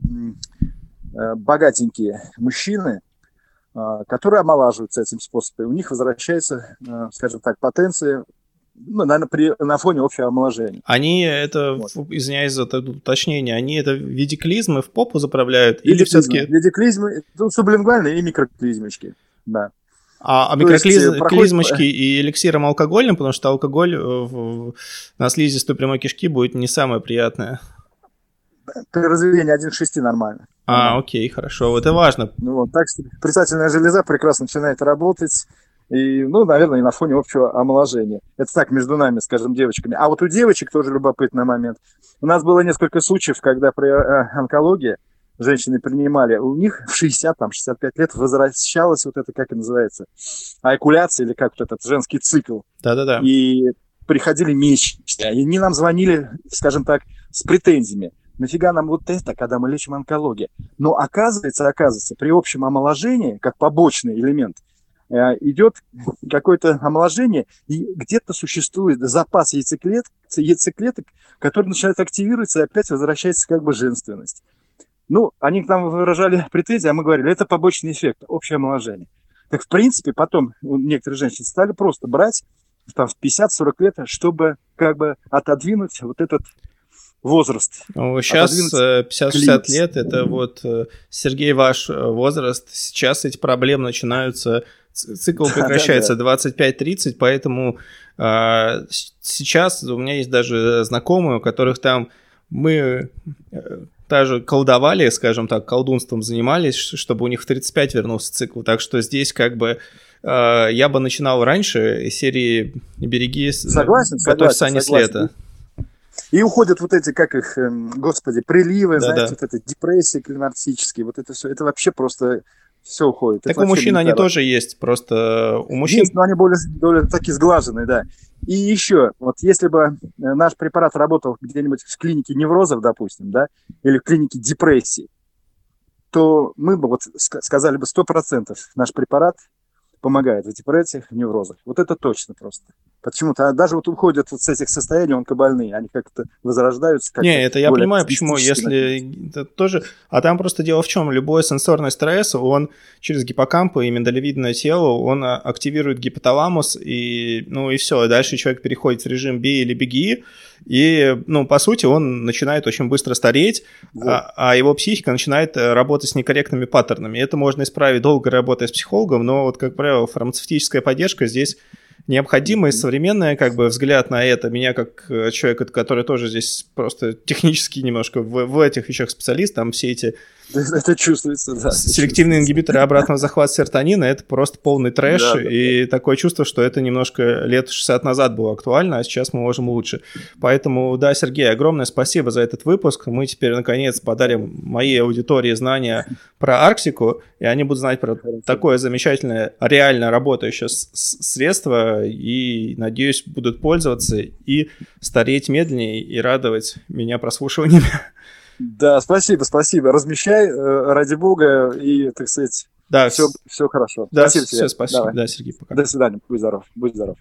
э, богатенькие мужчины, э, которые омолаживаются этим способом. У них возвращается, скажем так, потенция ну, наверное, при, на фоне общего омоложения. Они это, вот. извиняюсь за это уточнение, они это в виде клизмы в попу заправляют? Или все-таки... В виде клизмы, ну, сублингвальные и микроклизмочки, да. А, а микроклизмочки проходит... и эликсиром алкогольным, потому что алкоголь в, на слизистую прямой кишки будет не самое приятное. При разведении 1 к 6 нормально. А, окей, хорошо, это важно. Ну, вот, так что предстательная железа прекрасно начинает работать, и, ну, наверное, и на фоне общего омоложения. Это так, между нами, скажем, девочками. А вот у девочек тоже любопытный момент. У нас было несколько случаев, когда при э, онкологии женщины принимали, у них в 60, там, 65 лет возвращалась вот это, как это называется, айкуляция или как вот этот женский цикл. Да-да-да. И приходили месячные, и они нам звонили, скажем так, с претензиями. Нафига нам вот это, когда мы лечим онкологию? Но оказывается, оказывается, при общем омоложении, как побочный элемент, идет какое-то омоложение, и где-то существует запас яйцеклеток, яйцеклеток, который начинает активироваться, и опять возвращается как бы женственность. Ну, они к нам выражали претензии, а мы говорили, это побочный эффект, общее омоложение. Так, в принципе, потом некоторые женщины стали просто брать там, в 50-40 лет, чтобы как бы отодвинуть вот этот возраст. Ну, сейчас 50-60 лет, это вот, э, Сергей, ваш э, возраст, сейчас эти проблемы начинаются цикл прекращается 25-30, поэтому а, сейчас у меня есть даже знакомые, у которых там мы даже колдовали, скажем так, колдунством занимались, чтобы у них в 35 вернулся цикл. Так что здесь как бы э, я бы начинал раньше серии «Береги, согласен, готовь сани с лета». И уходят вот эти, как их, эм, господи, приливы, да, знаете, да. вот это депрессии климатические, вот это все, это вообще просто все уходит. Так у мужчин они тоже есть, просто у мужчин... Есть, но они более, более такие сглаженные, да. И еще, вот если бы э, наш препарат работал где-нибудь в клинике неврозов, допустим, да, или в клинике депрессии, то мы бы вот сказали бы 100% наш препарат помогает в депрессиях, в неврозах. Вот это точно просто. Почему-то а даже вот уходят вот с этих состояний онкобольные, они как-то возрождаются. Как не, это я понимаю, почему, если это тоже... А там просто дело в чем, любой сенсорный стресс, он через гиппокамп и миндалевидное тело, он а, активирует гипоталамус, и, ну и все, дальше человек переходит в режим «бей или беги», и, ну, по сути, он начинает очень быстро стареть, вот. а, а его психика начинает э, работать с некорректными паттернами. Это можно исправить долго работая с психологом, но вот, как правило, фармацевтическая поддержка здесь необходимый современный как бы взгляд на это. Меня как человека, который тоже здесь просто технически немножко в, в этих вещах специалист, там все эти Это чувствуется, да. Селективные ингибиторы обратного захвата серотонина – это просто полный трэш, да, да, и да. такое чувство, что это немножко лет 60 назад было актуально, а сейчас мы можем лучше. Поэтому, да, Сергей, огромное спасибо за этот выпуск. Мы теперь, наконец, подарим моей аудитории знания про Арктику, и они будут знать про такое замечательное, реально работающее средство, и, надеюсь, будут пользоваться и стареть медленнее, и радовать меня прослушиваниями. Да, спасибо, спасибо. Размещай, э, ради бога, и, так сказать, да, все, все хорошо. Да, спасибо все, тебе. спасибо. Давай. Да, Сергей, пока. До свидания, будь здоров, будь здоров.